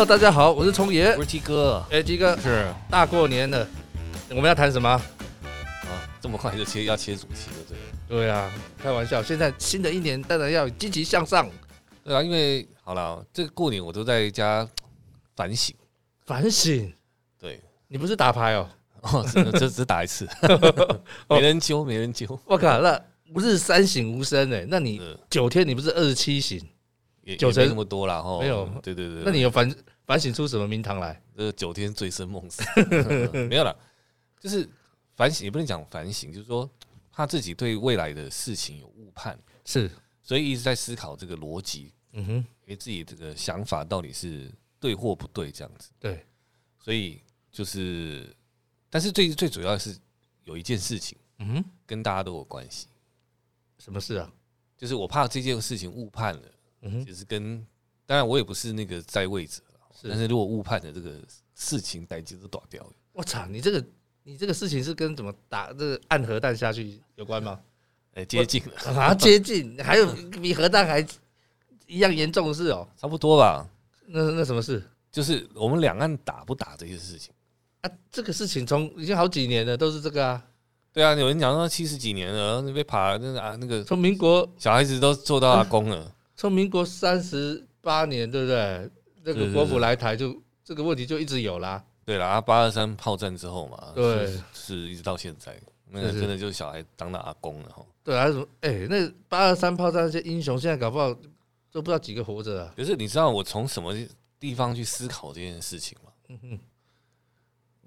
Hello，大家好，我是聪爷，我是鸡哥。哎，鸡哥是大过年的，我们要谈什么？啊，这么快就切要切主题了，对？对啊，开玩笑。现在新的一年当然要积极向上。对啊，因为好了，这个过年我都在家反省。反省？对，你不是打牌哦？哦，这只打一次，没人揪，没人揪。我靠，那不是三省吾身哎？那你九天你不是二十七省？九成那么多了哈，没有，对对对。那你有反反省出什么名堂来？这九天醉生梦死，没有了，就是反省也不能讲反省，就是说他自己对未来的事情有误判，是，所以一直在思考这个逻辑，嗯哼，给自己这个想法到底是对或不对这样子。对，所以就是，但是最最主要的是有一件事情，嗯哼，跟大家都有关系。什么事啊？就是我怕这件事情误判了。嗯哼，就是跟当然我也不是那个在位者，是，但是如果误判的这个事情，代志都打掉了。我操，你这个你这个事情是跟怎么打这个按核弹下去有关吗？哎，接近了啊，接近，还有比核弹还一样严重的事哦，差不多吧？那那什么事？就是我们两岸打不打这些事情啊？这个事情从已经好几年了，都是这个啊。对啊，有人讲说七十几年了，那被爬那个啊那个，从民国小孩子都做到阿公了。从民国三十八年，对不对？那个国府来台，就这个问题就一直有啦。对啦，八二三炮战之后嘛，对，是一直到现在，那个真的就是小孩当了阿公了哈。对啊，什么？哎，那八二三炮战那些英雄，现在搞不好都不知道几个活着啊。可是你知道我从什么地方去思考这件事情吗？嗯哼，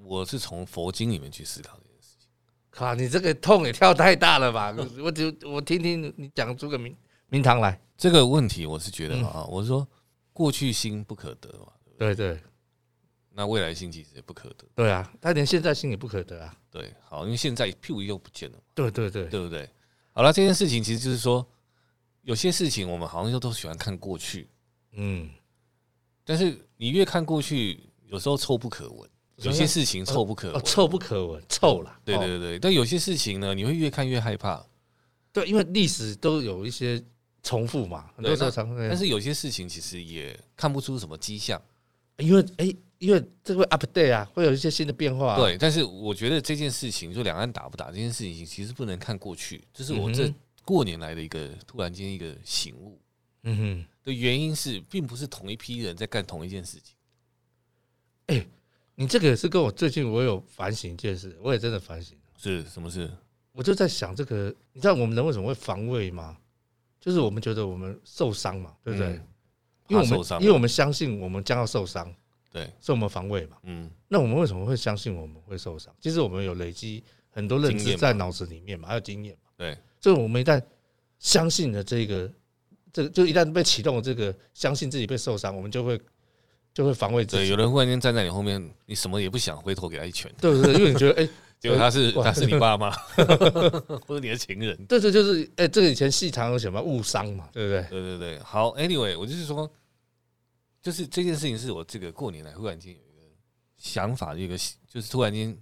我是从佛经里面去思考这件事情。靠，你这个痛也跳太大了吧？我就我听听你讲出个名名堂来。这个问题我是觉得啊，我是说过去心不可得嘛，对对，那未来心其实也不可得，对啊，他连现在心也不可得啊，对，好，因为现在屁又不见了，对对对，对不对？好了，这件事情其实就是说，有些事情我们好像又都喜欢看过去，嗯，但是你越看过去，有时候臭不可闻，有些事情臭不可闻，臭不可闻，臭了，对对对，但有些事情呢，你会越看越害怕，对，因为历史都有一些。重复嘛，很多时候重复。但是有些事情其实也看不出什么迹象，因为哎、欸，因为这个会 update 啊，会有一些新的变化、啊。对，但是我觉得这件事情，就两岸打不打这件事情，其实不能看过去。这是我这过年来的一个突然间一个醒悟。嗯哼，的原因是，并不是同一批人在干同一件事情。哎、欸，你这个也是跟我最近我有反省一件事，我也真的反省。是什么事？我就在想，这个你知道我们人为什么会防卫吗？就是我们觉得我们受伤嘛，对不对？因为我们因为我们相信我们将要受伤，对，所以我们防卫嘛。嗯，那我们为什么会相信我们会受伤？其实我们有累积很多认知在脑子里面嘛，还有经验嘛。对，所以我们一旦相信了这个，这个就一旦被启动了这个，相信自己被受伤，我们就会就会防卫自己。对，有人忽然间站在你后面，你什么也不想，回头给他一拳。对对对，因为你觉得 哎。结果他是他是你 爸妈，或者你的情人。对对，就是哎，这个以前戏常有什么，误伤嘛，对不对？对对对。好，Anyway，我就是说，就是这件事情是我这个过年来忽然间有一个想法，一个就是突然间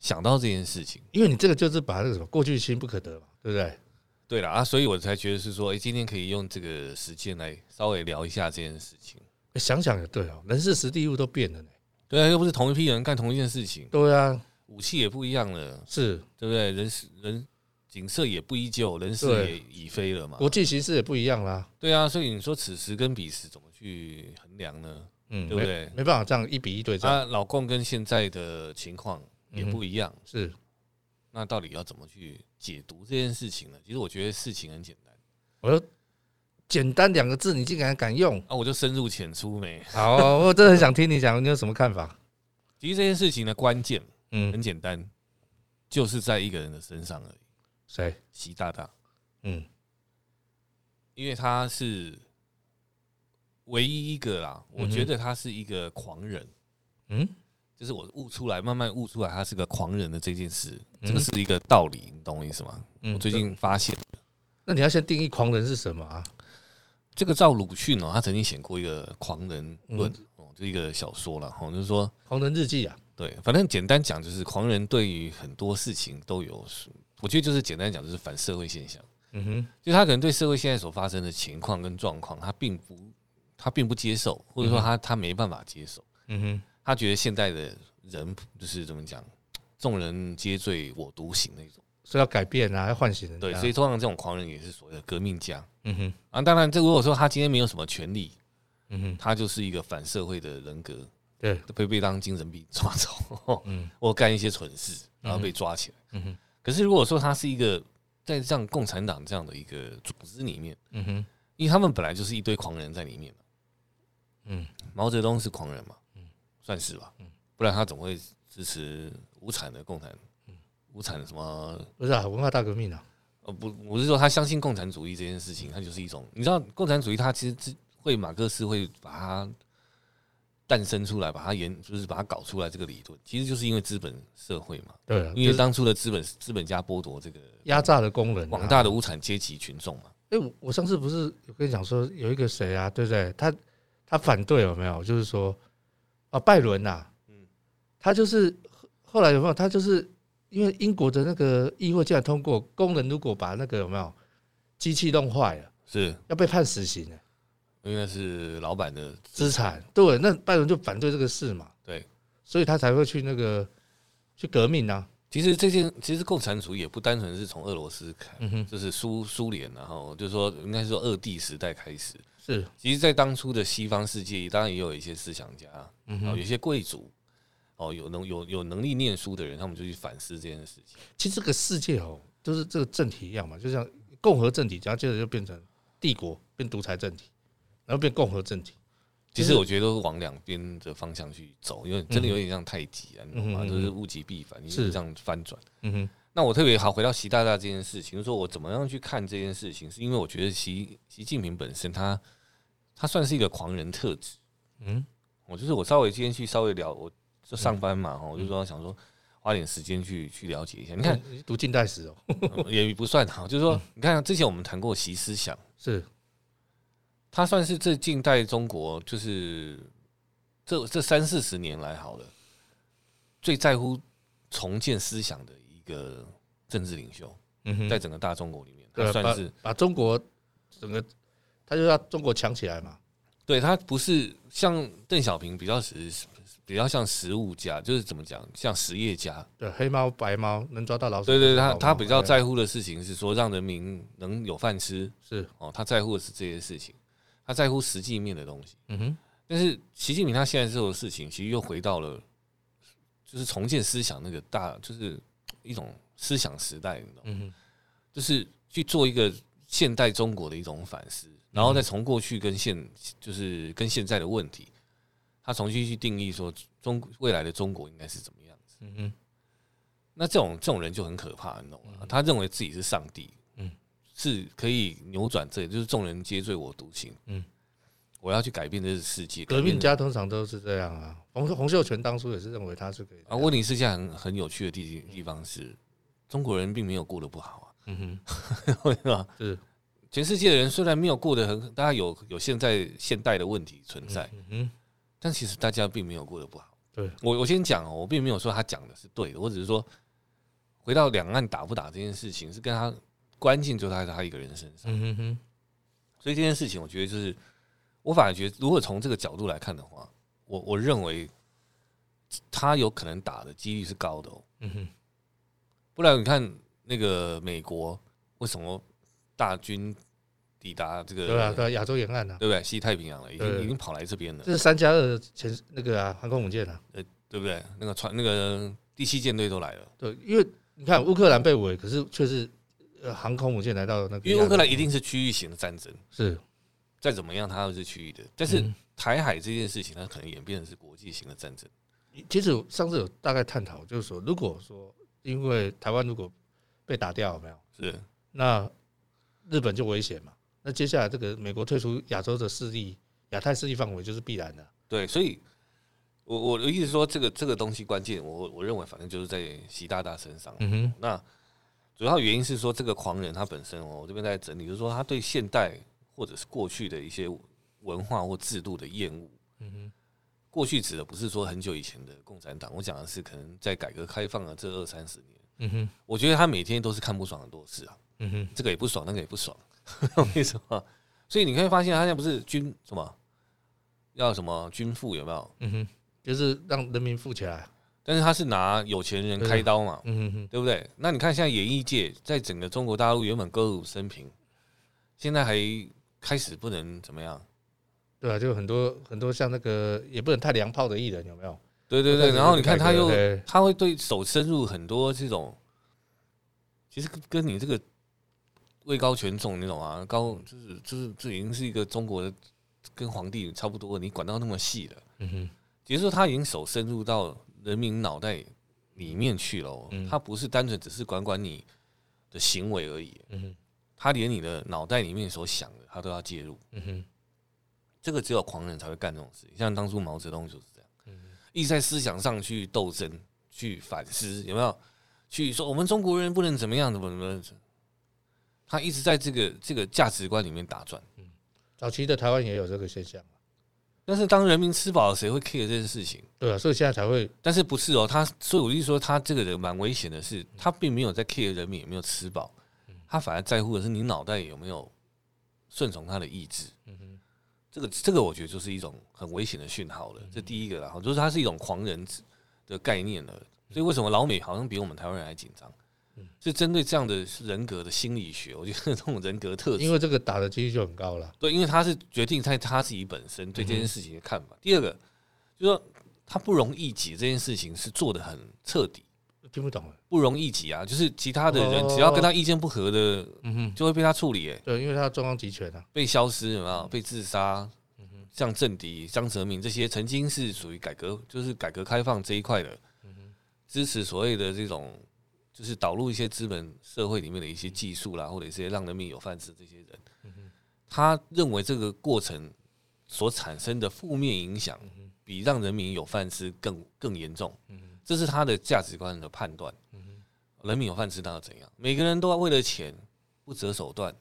想到这件事情。因为你这个就是把那个什么过去心不可得嘛，对不对？对了啊，所以我才觉得是说，哎，今天可以用这个时间来稍微聊一下这件事情。想想也对哦，人事时地物都变了呢。对啊，又不是同一批人干同一件事情。对啊。武器也不一样了，是对不对？人人景色也不依旧，人事也已非了嘛。国际形势也不一样啦。对啊，所以你说此时跟彼时怎么去衡量呢？嗯，对不对？没办法这样一比一对照。啊，老共跟现在的情况也不一样，是。那到底要怎么去解读这件事情呢？其实我觉得事情很简单。我说简单两个字，你竟然敢用？啊，我就深入浅出没。好，我真的很想听你讲，你有什么看法？其实这件事情的关键。嗯，很简单，就是在一个人的身上而已。谁？习大大。嗯，因为他是唯一一个啦，我觉得他是一个狂人。嗯，就是我悟出来，慢慢悟出来，他是个狂人的这件事，这个是一个道理，你懂我意思吗？我最近发现。那你要先定义狂人是什么啊？这个照鲁迅哦，他曾经写过一个《狂人论》哦，就一个小说了，哦，就是说《狂人日记》啊。对，反正简单讲就是狂人对于很多事情都有，我觉得就是简单讲就是反社会现象。嗯哼，就他可能对社会现在所发生的情况跟状况，他并不，他并不接受，或者说他他没办法接受。嗯哼，他觉得现在的人就是怎么讲，众人皆醉我独醒那种。所以要改变啊，要唤醒人。对，所以通常这种狂人也是所谓的革命家。嗯哼，啊，当然，这如果说他今天没有什么权利，嗯哼，他就是一个反社会的人格，对，被被当精神病抓走，嗯，或干一些蠢事，然后被抓起来。嗯哼，可是如果说他是一个在像共产党这样的一个组织里面，嗯哼，因为他们本来就是一堆狂人在里面，嗯，毛泽东是狂人嘛，嗯，算是吧，嗯，不然他总会支持无产的共产。无产的什么？不是啊，文化大革命啊！呃，不，我是说他相信共产主义这件事情，他就是一种，你知道，共产主义他其实是会马克思会把它诞生出来，把它研，就是把它搞出来这个理论，其实就是因为资本社会嘛。对，因为当初的资本资本家剥夺这个压榨的工人，广大的无产阶级群众嘛。哎，我我上次不是有跟你讲说，有一个谁啊，对不对？他他反对有没有？就是说啊，拜伦呐，嗯，他就是后来有没有？他就是。因为英国的那个议会竟然通过，工人如果把那个有没有机器弄坏了，是要被判死刑的，因为是老板的资产。对，那拜伦就反对这个事嘛，对，所以他才会去那个去革命啊。其实这件其实共产主义也不单纯是从俄罗斯开，就是苏苏联，然后就是说应该是说二帝时代开始。是，其实，在当初的西方世界，当然也有一些思想家，嗯，有一些贵族。哦，有能有有能力念书的人，他们就去反思这件事情。其实这个世界哦，就是这个政体一样嘛，就像共和政体，然后接着就变成帝国，变独裁政体，然后变共和政体。其实我觉得都是往两边的方向去走，因为真的有点像太极啊，你知道吗？就是物极必反，你是这样翻转。嗯哼。那我特别好回到习大大这件事情，就是说我怎么样去看这件事情，是因为我觉得习习近平本身他他算是一个狂人特质。嗯，我就是我稍微今天去稍微聊我。就上班嘛，我就说想说花点时间去去了解一下。你看，读近代史哦，也不算好。就是说，你看之前我们谈过习思想，是，他算是这近代中国，就是这这三四十年来好了，最在乎重建思想的一个政治领袖。嗯，在整个大中国里面，他算是把中国整个，他就要中国强起来嘛。对，他不是像邓小平比较实。比较像实务家，就是怎么讲，像实业家。对，黑猫白猫能抓到老鼠。对对，他他比较在乎的事情是说，让人民能有饭吃。是哦，他在乎的是这些事情，他在乎实际面的东西。嗯哼。但是习近平他现在做的事情，其实又回到了，就是重建思想那个大，就是一种思想时代，你知道吗？嗯哼。就是去做一个现代中国的一种反思，然后再从过去跟现，就是跟现在的问题。他重新去定义说中未来的中国应该是怎么样子？嗯哼，那这种这种人就很可怕，你懂吗？他认为自己是上帝，嗯，是可以扭转这，就是众人皆醉我独醒，嗯，我要去改变这个世界。革命家通常都是这样啊。洪洪秀全当初也是认为他是可以啊。问题是，件很很有趣的地地方是，中国人并没有过得不好啊。嗯哼？是全世界的人虽然没有过得很，大家有有现在现代的问题存在，嗯哼。但其实大家并没有过得不好。对，我，我先讲哦，我并没有说他讲的是对的，我只是说回到两岸打不打这件事情，是跟他关键就在他一个人身上。嗯哼哼。所以这件事情，我觉得就是我反而觉得，如果从这个角度来看的话，我我认为他有可能打的几率是高的哦。嗯哼。不然你看那个美国为什么大军？抵达这个对啊，对亚洲沿岸啊，对不对？西太平洋了，已经已经跑来这边了。这是三加二前那个啊，航空母舰啊，呃，对不对？那个船那个第七舰队都来了。对，因为你看乌克兰被围，可是却是呃航空母舰来到那个。因为乌克兰一定是区域型的战争，是再怎么样它都是区域的。但是台海这件事情，它可能演变成是国际型的战争。其实上次有大概探讨，就是说，如果说因为台湾如果被打掉，有没有？是那日本就危险嘛。那接下来这个美国退出亚洲的势力、亚太势力范围就是必然的。对，所以，我我的意思说，这个这个东西关键，我我认为反正就是在习大大身上。嗯哼。那主要原因是说，这个狂人他本身哦，我这边在整理，就是说他对现代或者是过去的一些文化或制度的厌恶。嗯哼。过去指的不是说很久以前的共产党，我讲的是可能在改革开放的这二三十年。嗯哼。我觉得他每天都是看不爽很多事啊。嗯哼。这个也不爽，那个也不爽。为什么？所以你可以发现，他现在不是军什么要什么军富有没有？嗯哼，就是让人民富起来。但是他是拿有钱人开刀嘛，嗯哼，对不对？那你看现在演艺界在整个中国大陆原本歌舞升平，现在还开始不能怎么样？对啊，就很多很多像那个也不能太娘炮的艺人有没有？对对对，然后你看他又他会对手深入很多这种，其实跟你这个位高权重你懂吗，高就是就是这已经是一个中国的跟皇帝差不多，你管到那么细了，嗯哼，也就是说他已经手深入到。人民脑袋里面去了，他不是单纯只是管管你的行为而已，他连你的脑袋里面所想的，他都要介入，这个只有狂人才会干这种事。像当初毛泽东就是这样，一直在思想上去斗争、去反思，有没有？去说我们中国人不能怎么样，怎么怎么？他一直在这个这个价值观里面打转。早期的台湾也有这个现象。但是当人民吃饱了，谁会 care 这件事情？对啊，所以现在才会。但是不是哦？他所以我就说，他这个人蛮危险的是，他并没有在 care 人民有没有吃饱，他反而在乎的是你脑袋有没有顺从他的意志。嗯哼，这个这个我觉得就是一种很危险的讯号了。这第一个啦，就是他是一种狂人的概念了。所以为什么老美好像比我们台湾人还紧张？是针对这样的人格的心理学，我觉得这种人格特质，因为这个打的几率就很高了。对，因为他是决定在他自己本身对这件事情的看法。第二个，就是说他不容易己这件事情是做的很彻底。听不懂了，不容易己啊，就是其他的人只要跟他意见不合的，嗯哼，就会被他处理。哎，对，因为他中央集权啊，被消失有没有？被自杀。嗯哼，像政敌张泽民这些曾经是属于改革，就是改革开放这一块的，嗯哼，支持所谓的这种。就是导入一些资本社会里面的一些技术啦，或者一些让人民有饭吃这些人，他认为这个过程所产生的负面影响比让人民有饭吃更更严重，这是他的价值观的判断。人民有饭吃，那又怎样？每个人都要为了钱不择手段，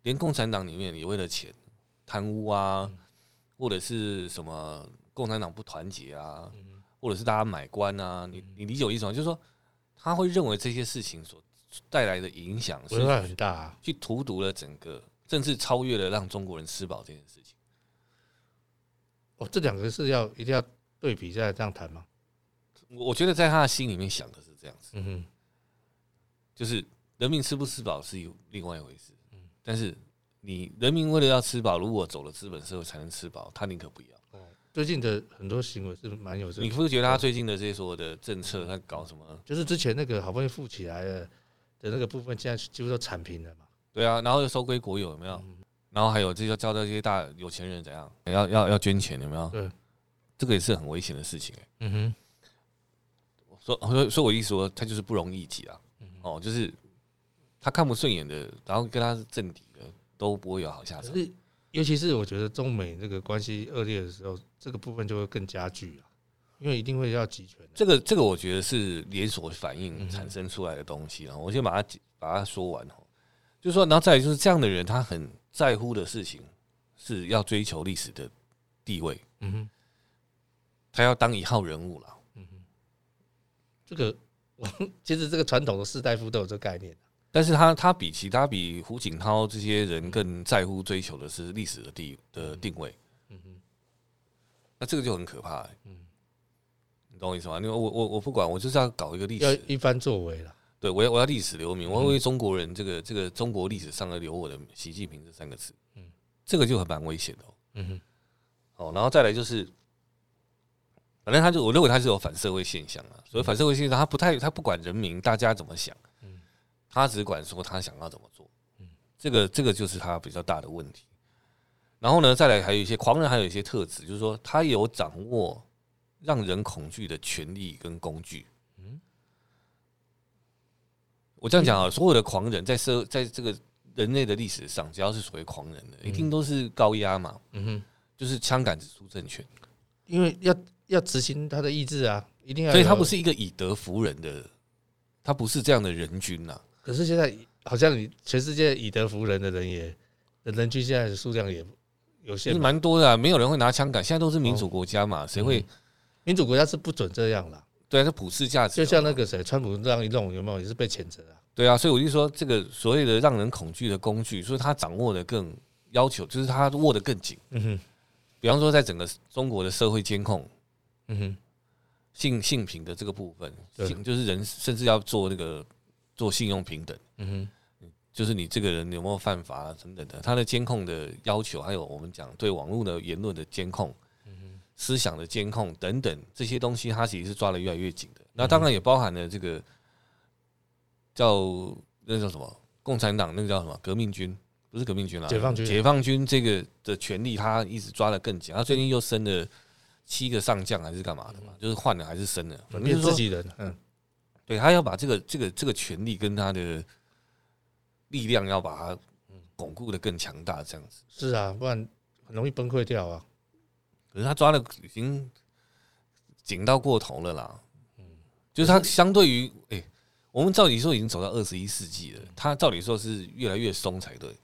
连共产党里面也为了钱贪污啊，或者是什么共产党不团结啊，或者是大家买官啊，你你理解我意思吗？就是说。他会认为这些事情所带来的影响是很大，去荼毒了整个，甚至超越了让中国人吃饱这件事情。哦，这两个是要一定要对比再这样谈吗？我觉得在他的心里面想的是这样子，嗯哼，就是人民吃不吃饱是有另外一回事，嗯，但是你人民为了要吃饱，如果走了资本社会才能吃饱，他宁可不要。最近的很多行为是蛮有这，你不是觉得他最近的这些所有的政策，他搞什么？就是之前那个好不容易富起来的的那个部分，现在几乎都铲平了嘛。对啊，然后又收归国有，有没有？然后还有这些教到这些大有钱人怎样，要要要捐钱，有没有？对，这个也是很危险的事情。嗯哼。说说说我意思说，他就是不容易挤啊。哦，就是他看不顺眼的，然后跟他是政敌的，都不会有好下场。尤其是我觉得中美这个关系恶劣的时候，这个部分就会更加剧啊，因为一定会要集权。这个这个我觉得是连锁反应产生出来的东西啊。我先把它把它说完哦，就是说，然后再来就是这样的人，他很在乎的事情是要追求历史的地位。嗯哼，他要当一号人物了。嗯哼，这个我 其实这个传统的士大夫都有这个概念。但是他他比其他比胡锦涛这些人更在乎追求的是历史的地的定位，嗯哼，那这个就很可怕，嗯，你懂我意思吗？因为我我我不管，我就是要搞一个历史，要一番作为了，对，我要我要历史留名，我要为中国人这个这个中国历史上的留我的习近平这三个字，嗯，这个就很蛮危险的，嗯哼，好，然后再来就是，反正他就我认为他是有反社会现象啊，所以反社会现象他不太他不管人民大家怎么想。他只管说他想要怎么做，嗯这个这个就是他比较大的问题。然后呢，再来还有一些狂人，还有一些特质，就是说他有掌握让人恐惧的权利跟工具。嗯，我这样讲啊，所有的狂人在社在这个人类的历史上，只要是所谓狂人的，一定都是高压嘛。嗯哼，就是枪杆子出政权，因为要要执行他的意志啊，一定要。所以他不是一个以德服人的，他不是这样的人君呐。可是现在好像你全世界以德服人的人也人均现在的数量也有限，是蛮多的，没有人会拿枪杆。现在都是民主国家嘛，谁会？民主国家是不准这样啦。对啊，是普世价值。就像那个谁，川普这样一弄，有没有也是被谴责啊？对啊，所以我就说，这个所谓的让人恐惧的工具，所以他掌握的更要求，就是他握得更紧。嗯哼，比方说在整个中国的社会监控，嗯哼，性性品的这个部分，对性就是人甚至要做那个做信用平等，嗯哼。就是你这个人有没有犯法啊，等等的，他的监控的要求，还有我们讲对网络的言论的监控，嗯思想的监控等等这些东西，他其实是抓的越来越紧的。那当然也包含了这个叫那叫什么共产党，那个叫什么革命军，不是革命军啊，解放军。解放军这个的权力，他一直抓的更紧。他最近又升了七个上将，还是干嘛的嘛？就是换了还是升了？反正自己人，嗯，对他要把这个这个这个权力跟他的。力量要把它巩固的更强大，这样子是啊，不然很容易崩溃掉啊。可是他抓的已经紧到过头了啦。嗯，就是他相对于哎，我们照理说已经走到二十一世纪了，他照理说是越来越松才对。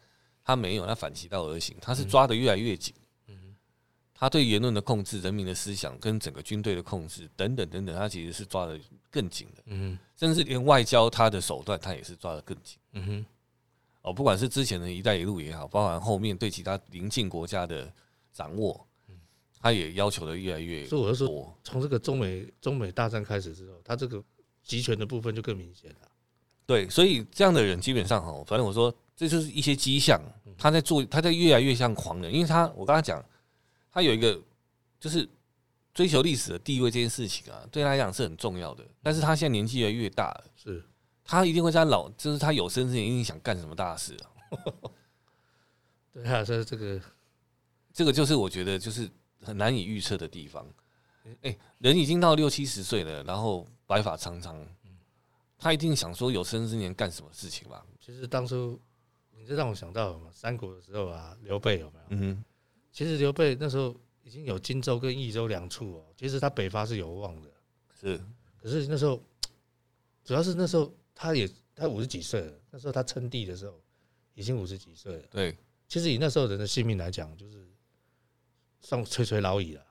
他没有，他反其道而行，他是抓的越来越紧。嗯，他对言论的控制、人民的思想跟整个军队的控制等等等等，他其实是抓得更紧的。嗯，甚至连外交他的手段，他也是抓得更紧。嗯哼。哦，不管是之前的一带一路也好，包含后面对其他邻近国家的掌握，他也要求的越来越多。所以我就说，从这个中美中美大战开始之后，他这个集权的部分就更明显了。对，所以这样的人基本上哈，反正我说这就是一些迹象，他在做，他在越来越像狂人，因为他我刚才讲，他有一个就是追求历史的地位这件事情啊，对他来讲是很重要的。但是他现在年纪越来越大了，是。他一定会在老，就是他有生之年一定想干什么大事啊！对啊，所以这个，这个就是我觉得就是很难以预测的地方。哎，人已经到六七十岁了，然后白发苍苍，他一定想说有生之年干什么事情吧？其实当初，你这让我想到什么？三国的时候啊，刘备有没有？嗯。其实刘备那时候已经有荆州跟益州两处哦，其实他北伐是有望的。是，可是那时候，主要是那时候。他也他五十几岁了，那时候他称帝的时候已经五十几岁了。对，其实以那时候人的性命来讲，就是算垂垂老矣了。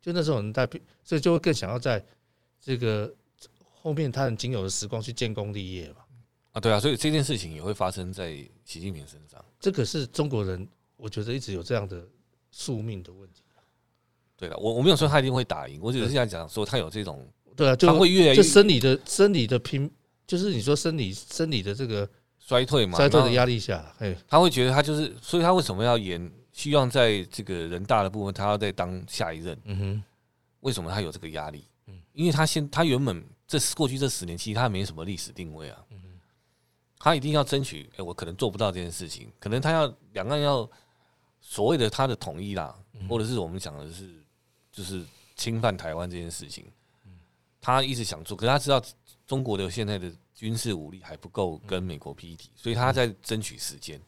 就那时候人在，所以就会更想要在这个后面他很仅有的时光去建功立业嘛。啊，对啊，所以这件事情也会发生在习近平身上。这个是中国人，我觉得一直有这样的宿命的问题。对了，我我没有说他一定会打赢，我只是想讲说他有这种，对啊，就他会越来越就生理的生理的拼。就是你说生理生理的这个衰退嘛，衰退的压力下，哎，他会觉得他就是，所以他为什么要演？希望在这个人大的部分，他要再当下一任。嗯哼，为什么他有这个压力？嗯，因为他现他原本这过去这十年，其实他没什么历史定位啊。嗯哼，他一定要争取，哎，我可能做不到这件事情，可能他要两岸要所谓的他的统一啦，或者是我们讲的是就是侵犯台湾这件事情，他一直想做，可是他知道。中国的现在的军事武力还不够跟美国匹敌，所以他在争取时间。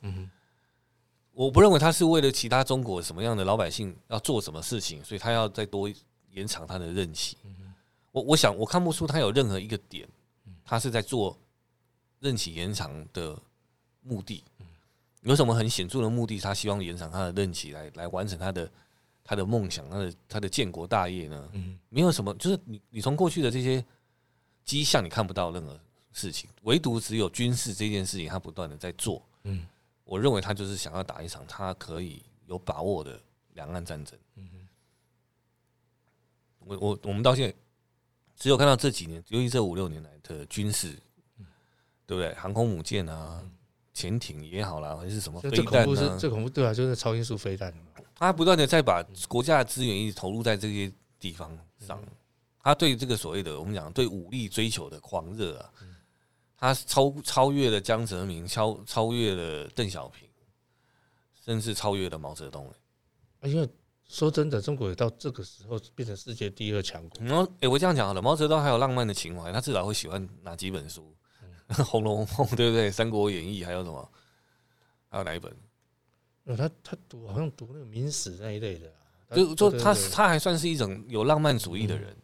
我不认为他是为了其他中国什么样的老百姓要做什么事情，所以他要再多延长他的任期。我我想我看不出他有任何一个点，他是在做任期延长的目的。有什么很显著的目的？他希望延长他的任期来来完成他的他的梦想，他的他的建国大业呢？没有什么，就是你你从过去的这些。迹象你看不到任何事情，唯独只有军事这件事情，他不断的在做。嗯，我认为他就是想要打一场他可以有把握的两岸战争。嗯，我我我们到现在只有看到这几年，尤其这五六年来的军事，对不对？航空母舰啊，潜艇也好啦，还是什么飞弹啊？这恐怖对啊，就是超音速飞弹。他不断的在把国家的资源一直投入在这些地方上。他对这个所谓的我们讲对武力追求的狂热啊，他超超越了江泽民，超超越了邓小平，甚至超越了毛泽东。因为说真的，中国也到这个时候变成世界第二强国。然后，哎，我这样讲好了，毛泽东还有浪漫的情怀，他至少会喜欢哪几本书？《红楼梦》对不对？《三国演义》还有什么？还有哪一本？他他读好像读那个明史那一类的，就就他他还算是一种有浪漫主义的人。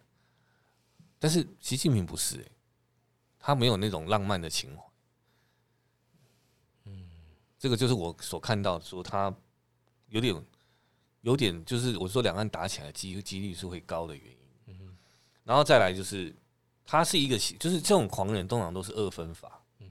但是习近平不是、欸、他没有那种浪漫的情怀。嗯，这个就是我所看到说他有点有点就是我说两岸打起来机几率是会高的原因。嗯，然后再来就是他是一个就是这种狂人通常都是二分法。嗯，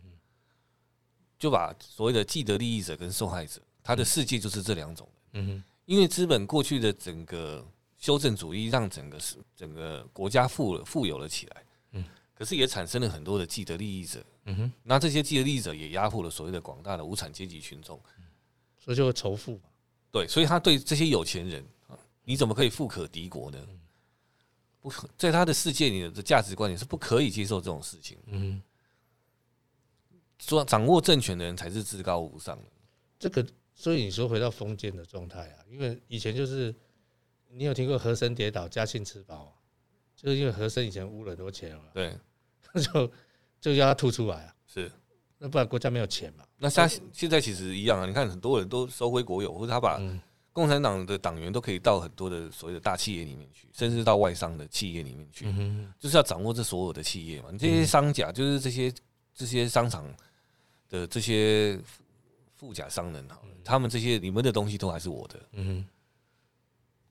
就把所谓的既得利益者跟受害者，他的世界就是这两种。嗯，因为资本过去的整个修正主义，让整个是整个国家富了富有了起来，嗯，可是也产生了很多的既得利益者，嗯哼，那这些既得利益者也压迫了所谓的广大的无产阶级群众，所以就会仇富嘛，对，所以他对这些有钱人，你怎么可以富可敌国呢？不可，在他的世界里的价值观里是不可以接受这种事情，嗯，说掌握政权的人才是至高无上的，这个。所以你说回到封建的状态啊，因为以前就是你有听过和珅跌倒，嘉庆吃饱，就是因为和珅以前污了很多钱嘛，对，就就要他吐出来啊，是，那不然国家没有钱嘛。那他现在其实一样啊，你看很多人都收回国有，或者他把共产党的党员都可以到很多的所谓的大企业里面去，甚至到外商的企业里面去，就是要掌握这所有的企业嘛。你这些商贾就是这些这些商场的这些。富甲商人好了，他们这些你们的东西都还是我的，嗯，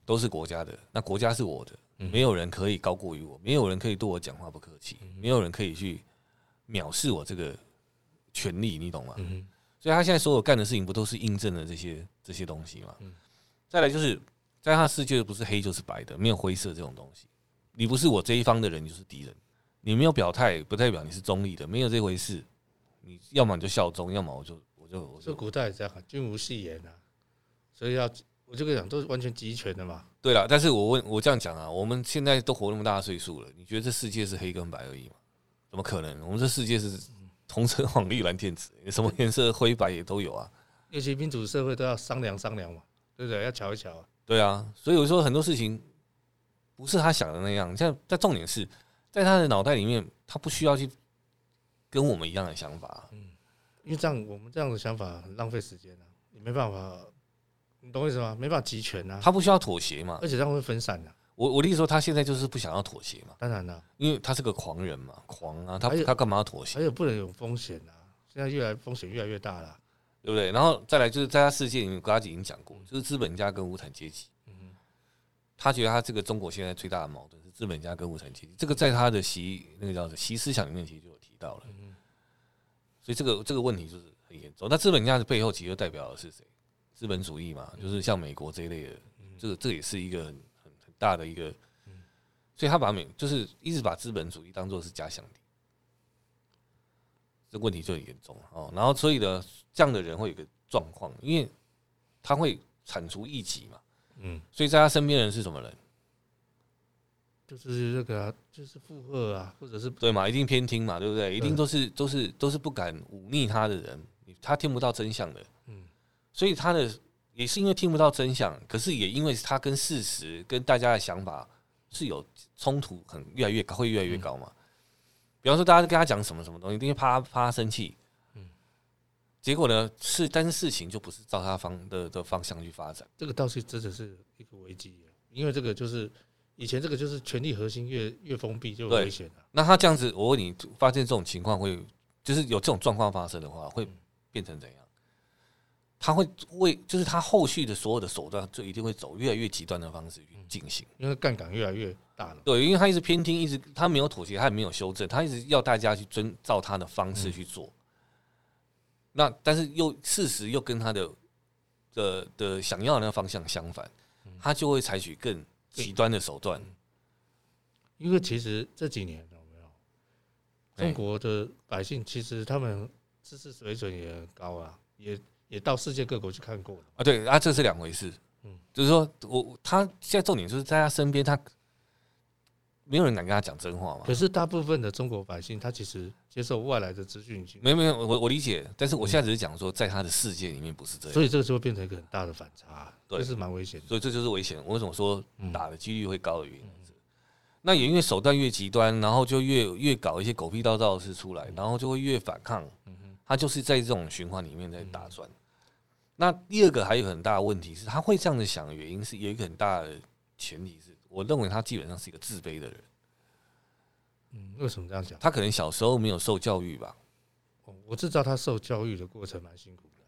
都是国家的。那国家是我的，没有人可以高过于我，没有人可以对我讲话不客气，没有人可以去藐视我这个权利，你懂吗？所以他现在所有干的事情，不都是印证了这些这些东西吗？再来就是在他世界不是黑就是白的，没有灰色这种东西。你不是我这一方的人，你就是敌人。你没有表态，不代表你是中立的，没有这回事。你要么你就效忠，要么我就我。就我就古代也这样，君无戏言啊，所以要我就跟你讲，都是完全集权的嘛。对了，但是我问我这样讲啊，我们现在都活那么大的岁数了，你觉得这世界是黑跟白而已吗？怎么可能？我们这世界是红橙 黄绿蓝靛紫，什么颜色灰白也都有啊。尤其民主社会都要商量商量嘛，对不对？要瞧一瞧啊。对啊，所以我说很多事情不是他想的那样。像在重点是在他的脑袋里面，他不需要去跟我们一样的想法。嗯因为这样，我们这样的想法很浪费时间啊！你没办法，你懂我意思吗？没办法集权啊！他不需要妥协嘛？而且这样会分散的。我我的意思说，他现在就是不想要妥协嘛？当然了，因为他是个狂人嘛，狂啊！他他干嘛要妥协？而且不能有风险啊！现在越来风险越来越大了，对不对？然后再来就是在他世界里面，刚才已经讲过，就是资本家跟无产阶级。嗯，他觉得他这个中国现在最大的矛盾是资本家跟无产阶级。这个在他的习那个叫做习思想里面其实就有提到了。所以这个这个问题就是很严重。那资本家的背后其实代表的是谁？资本主义嘛，就是像美国这一类的，这个这也是一个很很很大的一个。所以他把美就是一直把资本主义当做是假想敌，这个问题就很严重哦。然后所以呢，这样的人会有个状况，因为他会铲除异己嘛。嗯。所以在他身边的人是什么人？就是这个、啊，就是附和啊，或者是对嘛，一定偏听嘛，对不对？一定都是都是都是不敢忤逆他的人，他听不到真相的，嗯，所以他的也是因为听不到真相，可是也因为他跟事实跟大家的想法是有冲突，很越来越高，会越来越高嘛。比方说，大家跟他讲什么什么东西，一定会怕他怕他生气，嗯，结果呢是，但是事情就不是照他方的的方向去发展，这个倒是真的是一个危机，因为这个就是。以前这个就是权力核心越越封闭就危险了。那他这样子，我问你，发现这种情况会，就是有这种状况发生的话，会变成怎样？他会为，就是他后续的所有的手段，就一定会走越来越极端的方式去进行，因为杠杆越来越大了。对，因为他一直偏听，一直他没有妥协，他也没有修正，他一直要大家去遵照他的方式去做。那但是又事实又跟他的的的想要的那个方向相反，他就会采取更。极端的手段，因为其实这几年有没有中国的百姓，其实他们知识水准也很高啊，也也到世界各国去看过了啊。对啊，这是两回事。嗯，就是说我他现在重点就是在他身边，他没有人敢跟他讲真话嘛。可是大部分的中国百姓，他其实接受外来的资讯，没有没有，我我理解。但是我现在只是讲说，在他的世界里面不是这样，所以这个就会变成一个很大的反差。这是蛮危险的，所以这就是危险。我为什么说打的几率会高的原因？那也因为手段越极端，然后就越越搞一些狗屁倒灶的事出来，然后就会越反抗。他就是在这种循环里面在打转。那第二个还有很大的问题是，他会这样子想的原因是有一个很大的前提是，我认为他基本上是一个自卑的人。嗯，为什么这样讲？他可能小时候没有受教育吧？我知道他受教育的过程蛮辛苦的。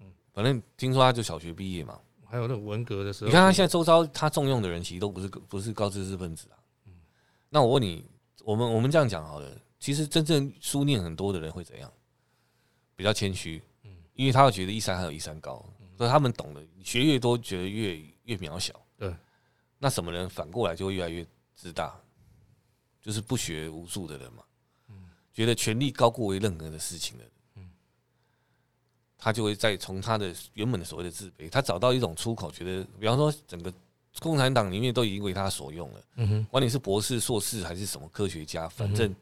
嗯。反正听说他就小学毕业嘛，还有那种文革的时候。你看他现在周遭他重用的人，其实都不是不是高知识分子啊。嗯，那我问你，我们我们这样讲好了，其实真正书念很多的人会怎样？比较谦虚，嗯，因为他会觉得一山还有一山高，嗯，所以他们懂得，学越多，觉得越越渺小。对，那什么人反过来就会越来越自大，就是不学无术的人嘛。嗯，觉得权力高过于任何的事情的人，嗯，他就会再从他的原本的所谓的自卑，他找到一种出口，觉得，比方说整个共产党里面都已经为他所用了。嗯哼，管你是博士、硕士还是什么科学家，反正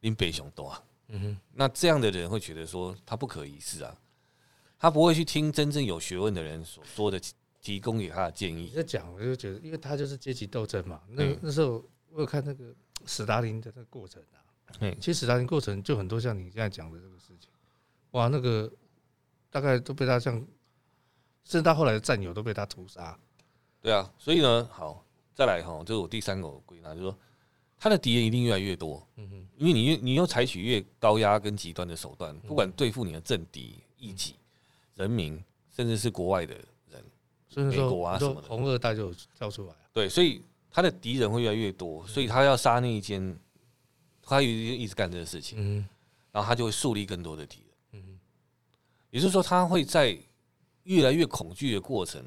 林北雄多啊。嗯哼，那这样的人会觉得说他不可一世啊。他不会去听真正有学问的人所说的，提供给他的建议。在讲，我就觉得，因为他就是阶级斗争嘛。那那时候我有看那个史达林的那个过程啊。其实史达林过程就很多像你现在讲的这个事情。哇，那个大概都被他像，甚至他后来的战友都被他屠杀。对啊，所以呢，好，再来哈，这是我第三个归纳，就是说他的敌人一定越来越多。嗯哼，因为你越你又采取越高压跟极端的手段，不管对付你的政敌、异己。人民，甚至是国外的人，美国啊什么的，红二代就跳出来。对，所以他的敌人会越来越多，所以他要杀那一间，他一一直干这个事情，嗯，然后他就会树立更多的敌人，嗯，也就是说，他会在越来越恐惧的过程，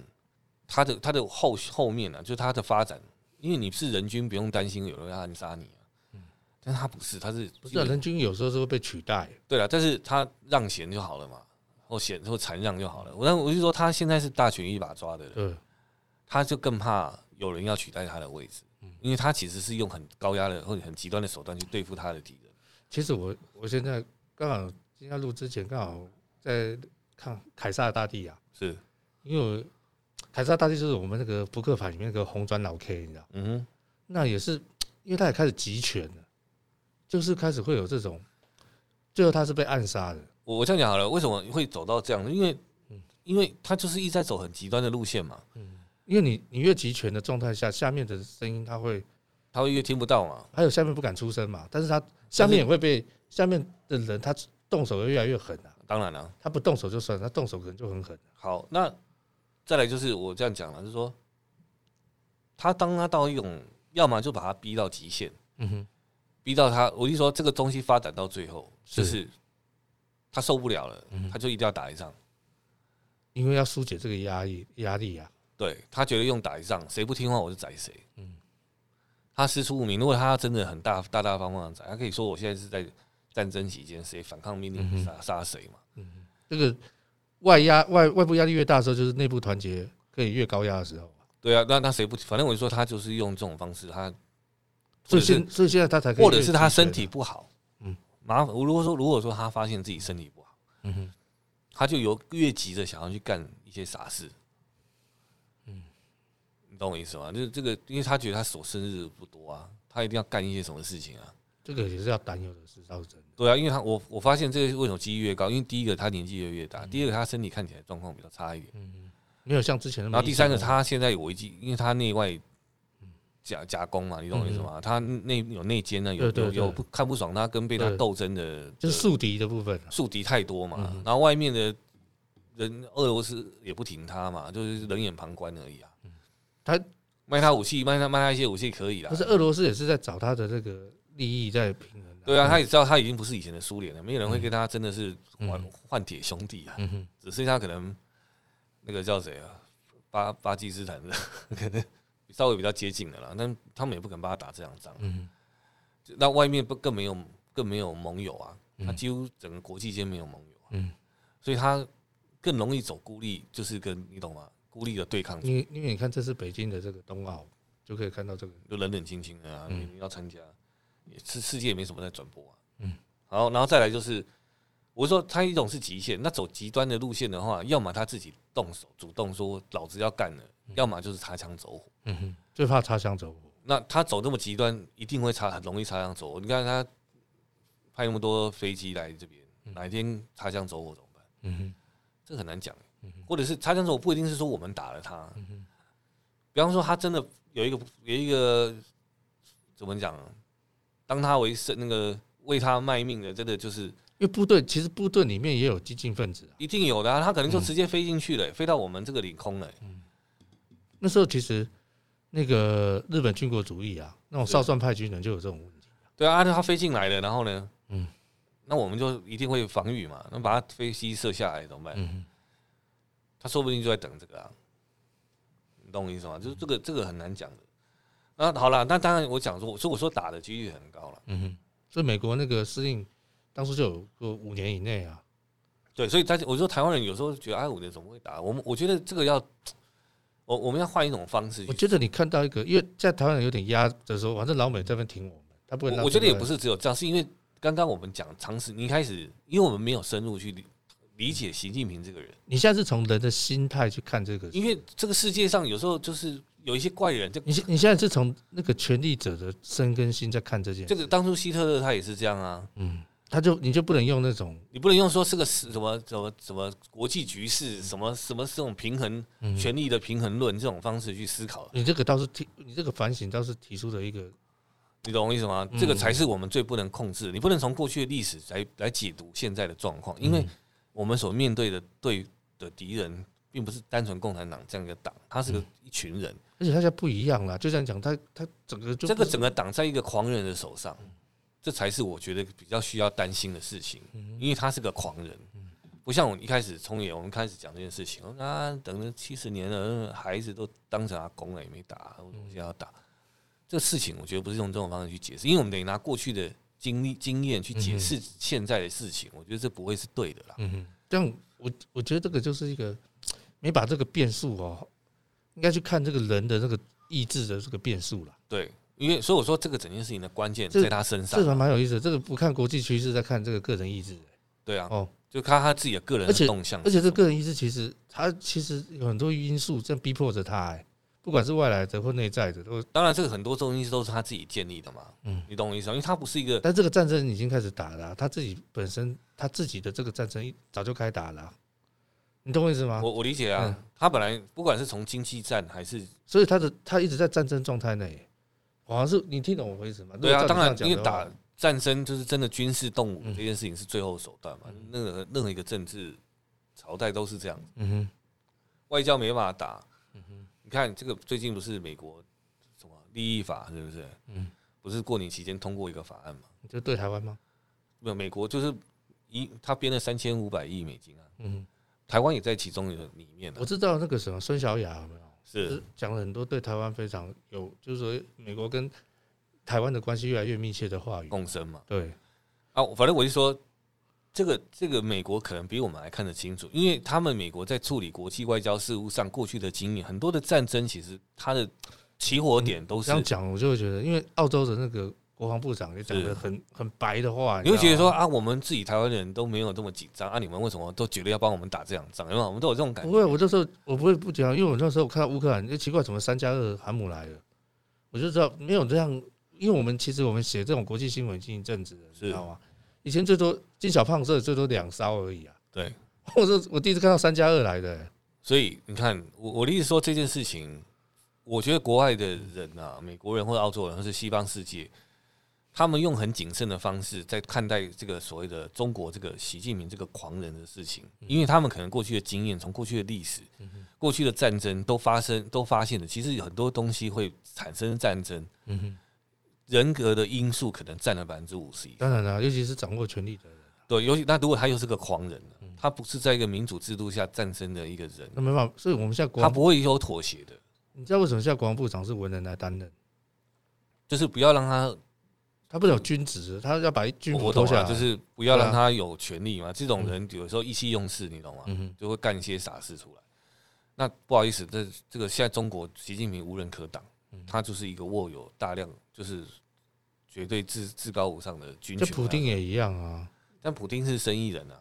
他的他的后后面呢，就是他的发展，因为你是人均，不用担心有人要暗杀你啊，嗯，但他不是，他是不是人均有时候是会被取代，对了，但是他让贤就好了嘛。或显或禅让就好了。我但我就说，他现在是大权一把抓的人，他就更怕有人要取代他的位置，因为他其实是用很高压的或者很极端的手段去对付他的敌人。其实我我现在刚好今天录之前刚好在看凯撒大帝啊，是因为凯撒大帝就是我们那个扑克牌里面那个红砖老 K，你知道？嗯哼，那也是因为他也开始集权了，就是开始会有这种，最后他是被暗杀的。我我这样讲好了，为什么会走到这样？因为，因为他就是一直在走很极端的路线嘛。嗯，因为你你越集权的状态下，下面的声音他会，他会越听不到嘛。还有下面不敢出声嘛，但是他下面也会被下面的人他动手越来越狠啊。当然了，他不动手就算，他动手可能就很狠。好，那再来就是我这样讲了，就是说，他当他到一种，要么就把他逼到极限，嗯哼，逼到他，我就说这个东西发展到最后就是。他受不了了，他就一定要打一仗，因为要疏解这个压力压力啊。对，他觉得用打一仗，谁不听话我就宰谁。嗯，他师出无名，如果他真的很大大大方方的宰，他可以说我现在是在战争期间，谁反抗命令杀杀谁嘛。嗯，这个外压外外部压力越大的时候，就是内部团结可以越高压的时候。对啊，那那谁不？反正我就说他就是用这种方式，他所以现所以现在他才可以，或者是他身体不好。麻烦。我如果说，如果说他发现自己身体不好，嗯哼，他就有越急着想要去干一些傻事，嗯，你懂我意思吗？就是这个，因为他觉得他所生日不多啊，他一定要干一些什么事情啊。这个也是要担忧的事，倒是真的。对啊，因为他我我发现这个为什么几率越高？因为第一个他年纪越越大，第二个他身体看起来状况比较差一点，嗯，没有像之前那么。然后第三个他现在有危机，因为他内外。假假公嘛，你懂我意思吗？他内有内奸呢，有有有不看不爽他跟被他斗争的，就是宿敌的部分，宿敌太多嘛。然后外面的人，俄罗斯也不挺他嘛，就是冷眼旁观而已啊。他卖他武器，卖他卖他一些武器可以啦。可是俄罗斯也是在找他的这个利益在平衡。对啊，他也知道他已经不是以前的苏联了，没有人会跟他真的是换换铁兄弟啊。只剩下可能那个叫谁啊，巴巴基斯坦的 可能。稍微比较接近的啦，但他们也不肯帮他打这样仗。嗯，那外面不更没有更没有盟友啊，他几乎整个国际间没有盟友。嗯，所以他更容易走孤立，就是跟你懂吗？孤立的对抗。因为因为你看这是北京的这个冬奥，就可以看到这个，就冷冷清清的啊，你要参加，也是世界也没什么在转播啊。嗯，好，然后再来就是，我说他一种是极限，那走极端的路线的话，要么他自己动手主动说老子要干了。要么就是擦枪走火，嗯哼，最怕擦枪走火。那他走那么极端，一定会擦，很容易擦枪走火。你看他派那么多飞机来这边，哪一天擦枪走火怎么办？嗯哼，这很难讲。或者是擦枪走火不一定是说我们打了他，嗯哼，比方说他真的有一个有一个怎么讲，当他为生那个为他卖命的，真的就是因为部队其实部队里面也有激进分子，一定有的啊。他可能就直接飞进去了，飞到我们这个领空了。那时候其实那个日本军国主义啊，那种少壮派军人就有这种问题。对啊，他飞进来了，然后呢，嗯，那我们就一定会防御嘛，那把他飞机射下来怎么办？他说不定就在等这个啊，你懂我意思吗？就是这个这个很难讲的。那好了，那当然我讲说，所以我说打的几率很高了。嗯哼，所以美国那个司令当初就有个五年以内啊。对，所以大家我说台湾人有时候觉得哎，五年怎么会打？我们我觉得这个要我我们要换一种方式。我觉得你看到一个，因为在台湾有点压的时候，反正老美这边挺我们，他不会。我觉得也不是只有这样，是因为刚刚我们讲常识，你一开始因为我们没有深入去理理解习近平这个人。你现在是从人的心态去看这个，因为这个世界上有时候就是。有一些怪人，就你现你现在是从那个权力者的身跟心在看这件事。这个当初希特勒他也是这样啊，嗯，他就你就不能用那种，你不能用说是个什么什么什么国际局势，什么什么这种平衡权力的平衡论这种方式去思考。你这个倒是提，你这个反省倒是提出了一个，你懂我意思吗？这个才是我们最不能控制。你不能从过去的历史来来解读现在的状况，因为我们所面对的对的敌人，并不是单纯共产党这样一个党，他是个一群人。而且他现在不一样了，就这样讲，他他整个这个整个党在一个狂人的手上，这才是我觉得比较需要担心的事情，因为他是个狂人，不像我一开始从也我们开始讲这件事情，啊，等了七十年了，孩子都当成阿公了也没打，我东西要打，这个事情我觉得不是用这种方式去解释，因为我们得拿过去的经历经验去解释现在的事情，我觉得这不会是对的啦。嗯，这样我我觉得这个就是一个没把这个变数哦。应该去看这个人的这个意志的这个变数了。对，因为所以我说这个整件事情的关键在他身上，这个蛮有意思的。这个不看国际趋势，在看这个个人意志。对啊，哦，就看他自己的个人的动向。而且这个人意志其实他其实有很多因素在逼迫着他，哎，不管是外来的或内在的，都当然这个很多东西都是他自己建立的嘛。嗯，你懂我意思吗？因为他不是一个，但这个战争已经开始打了，他自己本身他自己的这个战争早就开打了。你懂我意思吗？我我理解啊，嗯、他本来不管是从经济战还是，所以他的他一直在战争状态内，好像是你听懂我意思吗？对啊，当然，因为打战争就是真的军事动武这件事情是最后手段嘛，那个任何一个政治朝代都是这样子，嗯哼，外交没办法打，嗯哼，你看这个最近不是美国什么利益法是不是？嗯，不是过年期间通过一个法案嘛？就对台湾吗？没有，美国就是一他编了三千五百亿美金啊，嗯。台湾也在其中的里面。我知道那个什么孙小雅有没有？是讲了很多对台湾非常有，就是说美国跟台湾的关系越来越密切的话语。共生嘛？对。啊，反正我就说，这个这个美国可能比我们还看得清楚，因为他们美国在处理国际外交事务上过去的经验，很多的战争其实它的起火点都是这样讲，我就会觉得，因为澳洲的那个。国防部长也讲的很很白的话，你会觉得说啊，我们自己台湾人都没有这么紧张啊，你们为什么都觉得要帮我们打这场仗？因为我们都有这种感觉。不会，我那时候我不会不讲，因为我那时候我看到乌克兰，就奇怪，怎么三加二航母来了，我就知道没有这样，因为我们其实我们写这种国际新闻进行政治的，知道吗？以前最多金小胖射最多两艘而已啊。对，我说我第一次看到三加二来的，所以你看，我我的意思说这件事情，我觉得国外的人啊，美国人或者澳洲人或是西方世界。他们用很谨慎的方式在看待这个所谓的中国这个习近平这个狂人的事情，因为他们可能过去的经验，从过去的历史、过去的战争都发生、都发现了，其实有很多东西会产生战争。人格的因素可能占了百分之五十以上。当然了，尤其是掌握权力的人。对，尤其那如果他又是个狂人，他不是在一个民主制度下战争的一个人，那没办法。所以我们现在他不会有妥协的。你知道为什么现在国防部长是文人来担任？就是不要让他。他不是有军职，他要把军服脱下来，就是不要让他有权利嘛。这种人有时候意气用事，你懂吗？就会干一些傻事出来。那不好意思，这这个现在中国习近平无人可挡，他就是一个握有大量就是绝对至至高无上的军权。这普丁也一样啊，但普丁是生意人啊，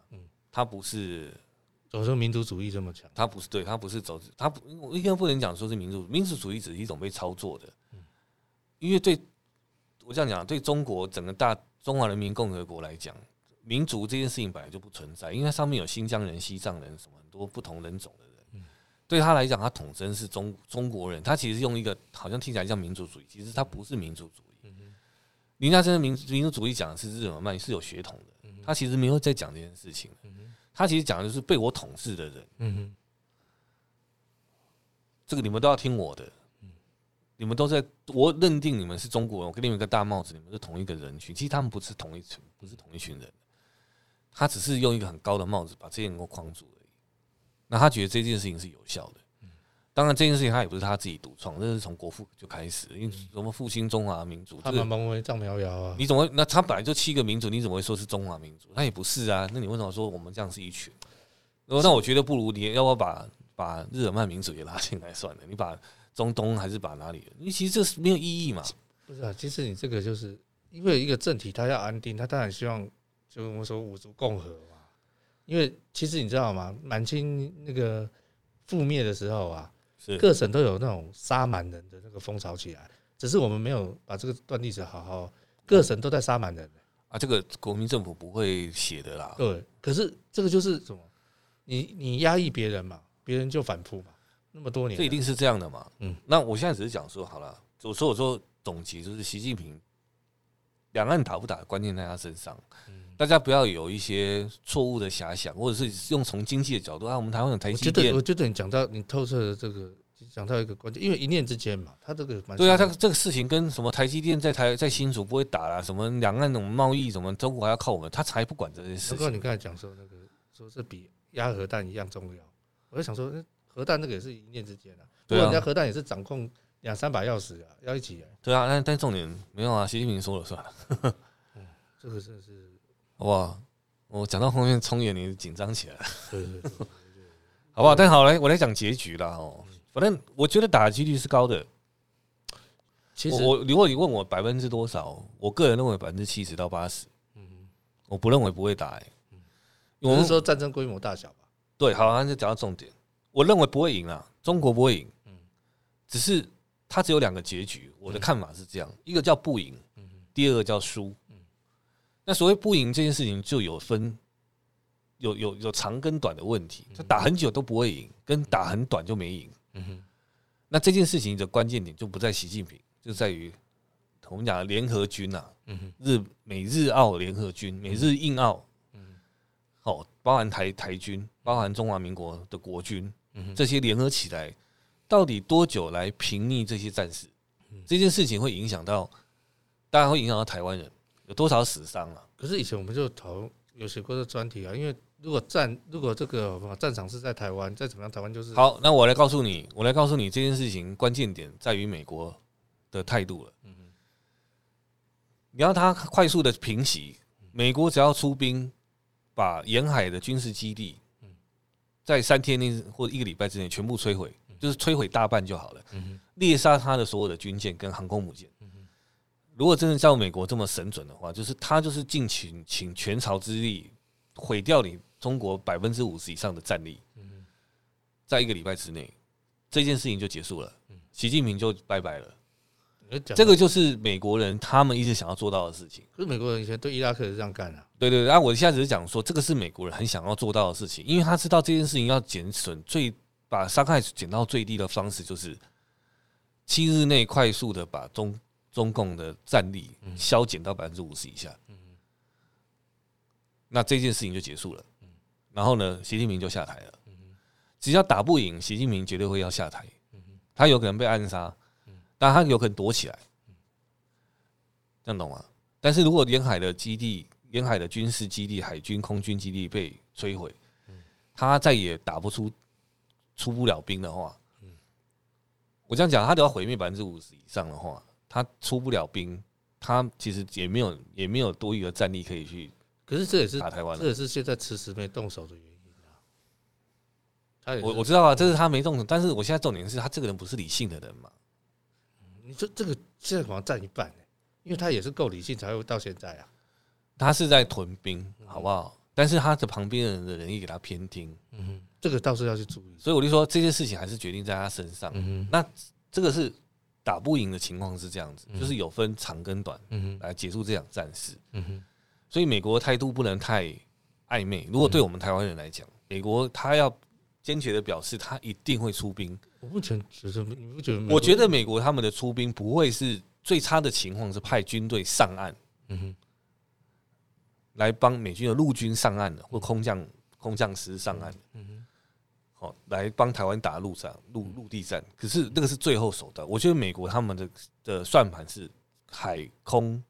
他不是走说民族主义这么强，他不是对他不是走，他不应该不能讲说是民族民族主义，只是一种被操作的，因为对。我这样讲，对中国整个大中华人民共和国来讲，民族这件事情本来就不存在，因为上面有新疆人、西藏人什么很多不同人种的人。对他来讲，他统称是中中国人，他其实用一个好像听起来像民族主义，其实他不是民族主义。林家真的民民族主义讲的是日耳曼是有血统的，他其实没有在讲这件事情。他其实讲的就是被我统治的人。嗯这个你们都要听我的。你们都在，我认定你们是中国人，我给你们一个大帽子，你们是同一个人群。其实他们不是同一群，不是同一群人，他只是用一个很高的帽子把这些人给框住而已。那他觉得这件事情是有效的。当然，这件事情他也不是他自己独创，这是从国父就开始，因为什么复兴中华民族，他们蒙为藏苗瑶啊？你怎么会？那他本来就七个民族，你怎么会说是中华民族？那也不是啊。那你为什么说我们这样是一群？那我觉得不如你要不要把把日耳曼民族也拉进来算了？你把中东还是把哪里？你其实这是没有意义嘛？不是啊，其实你这个就是因为一个政体，他要安定，他当然希望就我们说五族共和嘛。因为其实你知道吗？满清那个覆灭的时候啊。各省都有那种杀满人的那个风潮起来，只是我们没有把这个段历史好好。各省都在杀满人啊，这个国民政府不会写的啦。对，可是这个就是什么？你你压抑别人嘛，别人就反扑嘛。那么多年，这一定是这样的嘛。嗯，那我现在只是讲说好了，我说我说总结就是习近平，两岸打不打，关键在他身上。大家不要有一些错误的遐想，或者是用从经济的角度啊，我们台湾有台积电。我觉得，我觉得你讲到你透彻的这个，讲到一个关键，因为一念之间嘛，他这个对啊，他这个事情跟什么台积电在台在新竹不会打啦，什么两岸那种贸易，什么中国还要靠我们，他才不管这件事情。不过你刚才讲说那个，说是比压核弹一样重要，我就想说，核弹那个也是一念之间啊，对啊，人家核弹也是掌控两三把钥匙啊，要一起。对啊，但但重点没有啊，习近平说了算了。嗯，这个真的是好不好？我讲到后面，冲眼你紧张起来了，好不好？但好来，我来讲结局了哦。反正我觉得打的几率是高的。其实我如果你问我百分之多少，我个人认为百分之七十到八十。嗯，我不认为不会打。哎，我是说战争规模大小吧？对，好，那就讲到重点。我认为不会赢啊，中国不会赢。嗯，只是它只有两个结局。我的看法是这样：一个叫不赢，第二个叫输。那所谓不赢这件事情，就有分有有有长跟短的问题。他打很久都不会赢，跟打很短就没赢。嗯哼。那这件事情的关键点就不在习近平，就在于我们讲的联合军呐。嗯。日美日澳联合军，美日印澳。嗯。好，包含台台军，包含中华民国的国军。嗯。这些联合起来，到底多久来平逆这些战士？这件事情会影响到，当然会影响到台湾人。有多少死伤啊？可是以前我们就讨有写过的专题啊。因为如果战如果这个战场是在台湾，再怎么样，台湾就是好。那我来告诉你，我来告诉你这件事情关键点在于美国的态度了。嗯，你要他快速的平息，美国只要出兵把沿海的军事基地，在三天内或者一个礼拜之内全部摧毁，就是摧毁大半就好了。嗯，猎杀他的所有的军舰跟航空母舰。如果真的照美国这么神准的话，就是他就是尽请请全朝之力毁掉你中国百分之五十以上的战力，在一个礼拜之内，这件事情就结束了，习近平就拜拜了。这个就是美国人他们一直想要做到的事情。可是美国人以前对伊拉克是这样干的。对对对，啊，我现在只是讲说，这个是美国人很想要做到的事情，因为他知道这件事情要减损最把伤害减到最低的方式，就是七日内快速的把中。中共的战力削减到百分之五十以下，嗯那这件事情就结束了。然后呢，习近平就下台了。只要打不赢，习近平绝对会要下台。他有可能被暗杀，但他有可能躲起来。这样懂吗？但是如果沿海的基地、沿海的军事基地、海军、空军基地被摧毁，他再也打不出、出不了兵的话，我这样讲，他都要毁灭百分之五十以上的话。他出不了兵，他其实也没有也没有多余的战力可以去。可是这也是打台湾，这也是现在迟迟没动手的原因啊。他我我知道啊，这是他没动手，但是我现在重点是他这个人不是理性的人嘛。你说这个现在好像占一半，因为他也是够理性才会到现在啊。他是在屯兵，好不好？但是他的旁边人的人也给他偏听，嗯，这个倒是要去注意。所以我就说这件事情还是决定在他身上。嗯，那这个是。打不赢的情况是这样子，就是有分长跟短，嗯来结束这场战事。嗯所以美国态度不能太暧昧。如果对我们台湾人来讲，美国他要坚决的表示他一定会出兵。我目前觉得，你不觉得？我觉得美国他们的出兵不会是最差的情况，是派军队上岸，来帮美军的陆军上岸的，或空降空降师上岸。哦，来帮台湾打陆战、陆陆地战，可是那个是最后手段。我觉得美国他们的的算盘是海空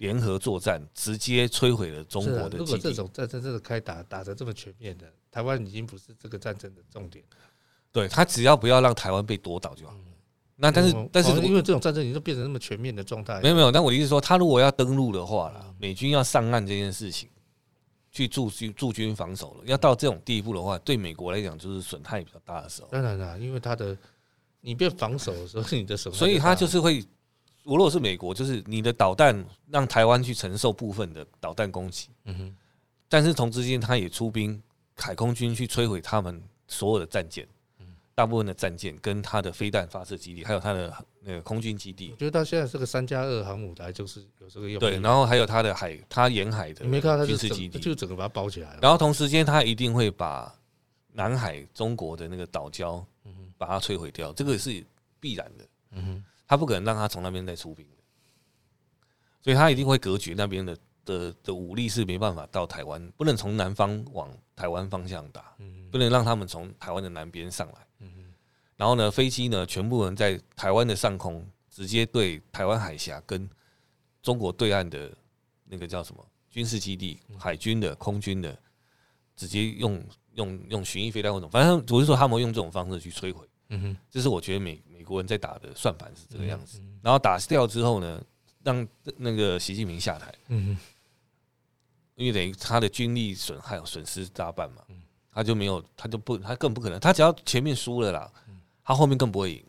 联合作战，直接摧毁了中国的。如果这种战争真的开打，打得这么全面的，台湾已经不是这个战争的重点。对，他只要不要让台湾被夺岛就好。那但是但是因为这种战争已经变成那么全面的状态，没有没有。但我的意思说，他如果要登陆的话啦，美军要上岸这件事情，去驻军驻军防守了，要到这种地步的话，对美国来讲就是损害比较大的时候。当然啦，因为他的你变防守的时候，你的手，所以他就是会，如果是美国，就是你的导弹让台湾去承受部分的导弹攻击，嗯哼，但是同时间他也出兵海空军去摧毁他们所有的战舰。大部分的战舰跟他的飞弹发射基地，还有他的那个空军基地，我觉得到现在这个三加二航母台就是有这个用。对，然后还有他的海，他沿海的，你没看到它军事基地，就整个把它包起来了。然后同时间，他一定会把南海中国的那个岛礁，把它摧毁掉，这个是必然的。嗯哼，它不可能让他从那边再出兵的，所以他一定会隔绝那边的的的武力是没办法到台湾，不能从南方往台湾方向打，不能让他们从台湾的南边上来。然后呢，飞机呢，全部人在台湾的上空直接对台湾海峡跟中国对岸的那个叫什么军事基地、海军的、空军的，直接用用用巡弋飞弹或者反正我是说他们用这种方式去摧毁。嗯哼，这是我觉得美美国人在打的算盘是这个样子。然后打掉之后呢，让那个习近平下台。嗯，因为等于他的军力损害损失大半嘛，他就没有，他就不，他更不可能，他只要前面输了啦。他后面更不会赢，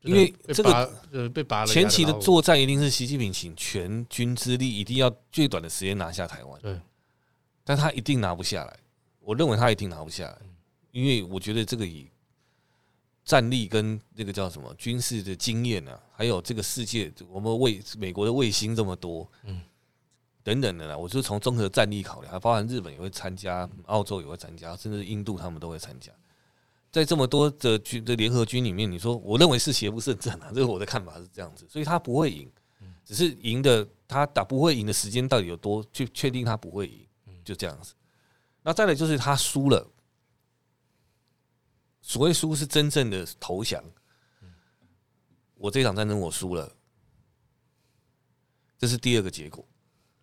因为这个呃被拔了前期的作战一定是习近平请全军之力，一定要最短的时间拿下台湾。对，但他一定拿不下来。我认为他一定拿不下来，因为我觉得这个以战力跟那个叫什么军事的经验啊，还有这个世界，我们卫美国的卫星这么多，嗯，等等的啦，我就从综合战力考量，还包含日本也会参加，澳洲也会参加，甚至印度他们都会参加。在这么多的军的联合军里面，你说我认为是邪不胜正啊，这个我的看法是这样子，所以他不会赢，只是赢的他打不会赢的时间到底有多，去确定他不会赢，就这样子。那再来就是他输了，所谓输是真正的投降。我这场战争我输了，这是第二个结果。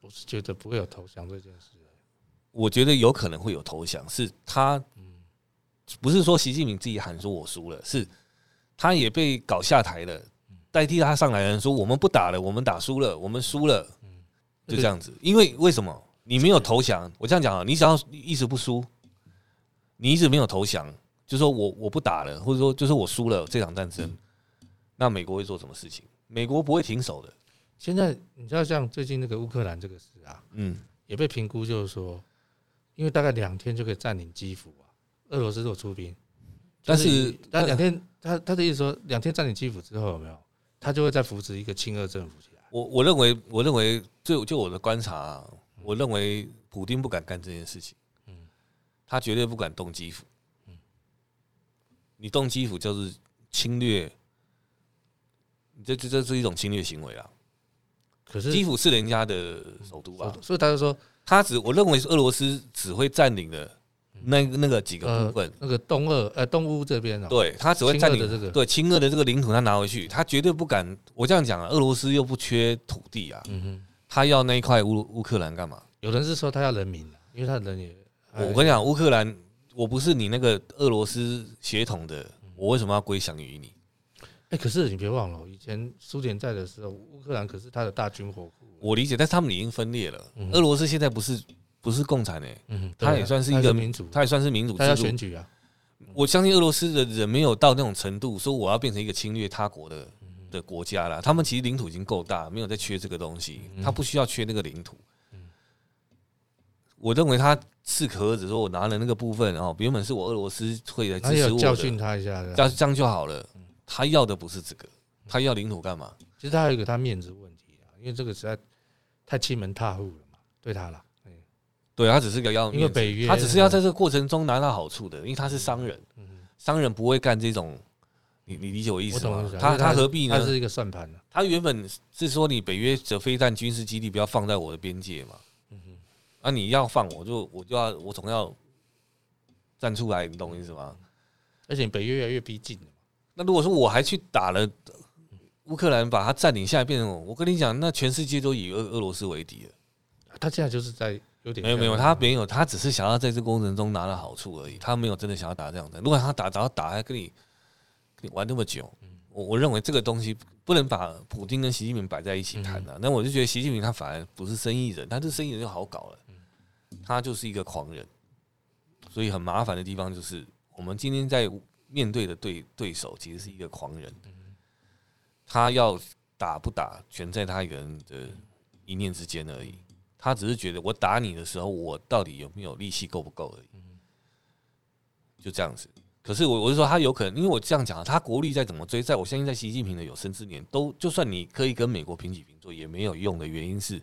我是觉得不会有投降这件事，我觉得有可能会有投降，是他。不是说习近平自己喊说我输了，是他也被搞下台了，代替他上来的人说我们不打了，我们打输了，我们输了，就这样子。因为为什么你没有投降？我这样讲啊，你只要一直不输，你一直没有投降，就说我我不打了，或者说就是我输了这场战争，那美国会做什么事情？美国不会停手的。现在你知道像最近那个乌克兰这个事啊，嗯，也被评估就是说，因为大概两天就可以占领基辅啊。俄罗斯做出兵，但是他两天，他他的意思说，两天占领基辅之后有没有，他就会再扶持一个亲俄政府起来。我我认为，我认为就就我的观察啊，我认为普丁不敢干这件事情，嗯，他绝对不敢动基辅，嗯，你动基辅就是侵略，这这这是一种侵略行为啊。可是基辅是人家的首都啊，所以他就说，他只我认为是俄罗斯只会占领的。那那个几个部分，那个东俄呃东乌这边啊对他只会占领这个对亲俄的这个领土，他拿回去，他绝对不敢。我这样讲啊，俄罗斯又不缺土地啊，他要那一块乌乌克兰干嘛？有人是说他要人民，因为他人也。我跟你讲，乌克兰，我不是你那个俄罗斯血统的，我为什么要归降于你？哎，可是你别忘了，以前苏联在的时候，乌克兰可是他的大军火库。我理解，但是他们已经分裂了。俄罗斯现在不是。不是共产诶，嗯，他也算是一个民主，他也算是民主制度。他要选举啊，我相信俄罗斯的人没有到那种程度，说我要变成一个侵略他国的的国家了。他们其实领土已经够大，没有再缺这个东西，他不需要缺那个领土。我认为他适可而止，说我拿了那个部分，哦，原本是我俄罗斯会来支持我，教训他一下，这样这样就好了。他要的不是这个，他要领土干嘛？其实他还有一个他面子问题啊，因为这个实在太欺门踏户了嘛，对他了。对，他只是个要，因为北约，他只是要在这个过程中拿到好处的，因为他是商人，商人不会干这种，你你理解我意思吗？他他何必呢？他是一个算盘。他原本是说你北约的飞弹军事基地不要放在我的边界嘛，啊你要放我就我就要我总要站出来，你懂我意思吗？而且北约越来越逼近，那如果说我还去打了乌克兰把它占领下来，变成我跟你讲，那全世界都以俄俄罗斯为敌了。他现在就是在有点没有没有，他没有，他只是想要在这个过程中拿到好处而已，他没有真的想要打这样的。如果他打打打，还跟你跟你玩那么久，我我认为这个东西不能把普京跟习近平摆在一起谈的。那我就觉得习近平他反而不是生意人，他这生意人就好搞了，他就是一个狂人。所以很麻烦的地方就是，我们今天在面对的对对手其实是一个狂人，他要打不打，全在他一个人的一念之间而已。他只是觉得我打你的时候，我到底有没有力气够不够而已，就这样子。可是我我是说，他有可能，因为我这样讲，他国力再怎么追，在我相信，在习近平的有生之年，都就算你可以跟美国平起平坐，也没有用的原因是，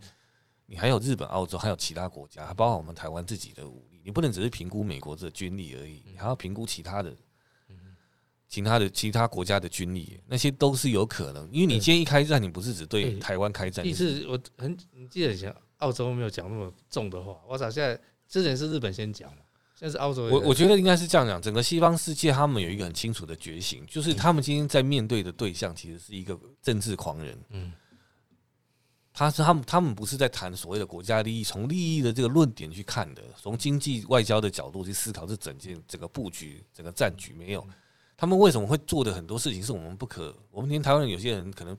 你还有日本、澳洲，还有其他国家，还包括我们台湾自己的武力，你不能只是评估美国的军力而已，你还要评估其他的。其他的其他国家的军力，那些都是有可能，因为你今天一开战，你不是只对台湾开战。意思我很，你记得以前澳洲没有讲那么重的话。我操，现在之前是日本先讲嘛，现在是澳洲。我我觉得应该是这样讲，整个西方世界他们有一个很清楚的觉醒，就是他们今天在面对的对象其实是一个政治狂人。嗯，他是他们他们不是在谈所谓的国家利益，从利益的这个论点去看的，从经济外交的角度去思考这整件整个布局、整个战局没有。他们为什么会做的很多事情是我们不可？我们连台湾人有些人可能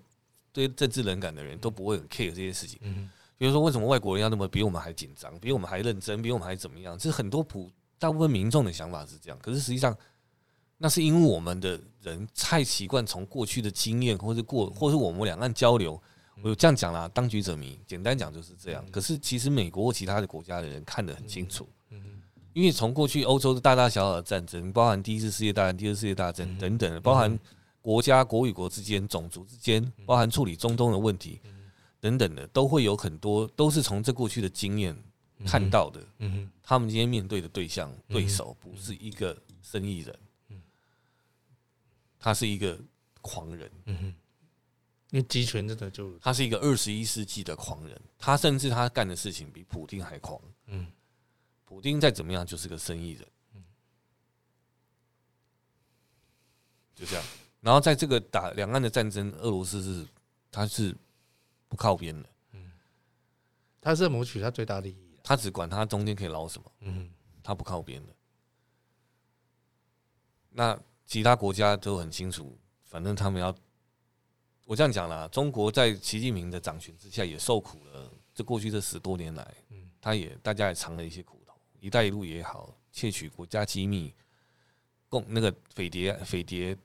对政治冷感的人都不会很 care 这些事情。嗯，比如说为什么外国人要那么比我们还紧张，比我们还认真，比我们还怎么样？这是很多普大部分民众的想法是这样。可是实际上，那是因为我们的人太习惯从过去的经验，或是过，或是我们两岸交流。我有这样讲啦，当局者迷，简单讲就是这样。可是其实美国或其他的国家的人看得很清楚。因为从过去欧洲的大大小小的战争，包含第一次世界大战、第二次世界大战等等，包含国家国与国之间、种族之间，包含处理中东的问题等等的，都会有很多都是从这过去的经验看到的。他们今天面对的对象对手不是一个生意人，他是一个狂人。因为集权真的就他是一个二十一世纪的狂人，他甚至他干的事情比普丁还狂。嗯普丁再怎么样就是个生意人，嗯就这样。然后在这个打两岸的战争，俄罗斯是他是不靠边的，嗯，他是谋取他最大利益，他只管他中间可以捞什么，嗯，他不靠边的。那其他国家都很清楚，反正他们要我这样讲啦，中国在习近平的掌权之下也受苦了，这过去这十多年来，嗯，他也大家也尝了一些苦头。一带一路也好，窃取国家机密，共那个匪谍，匪谍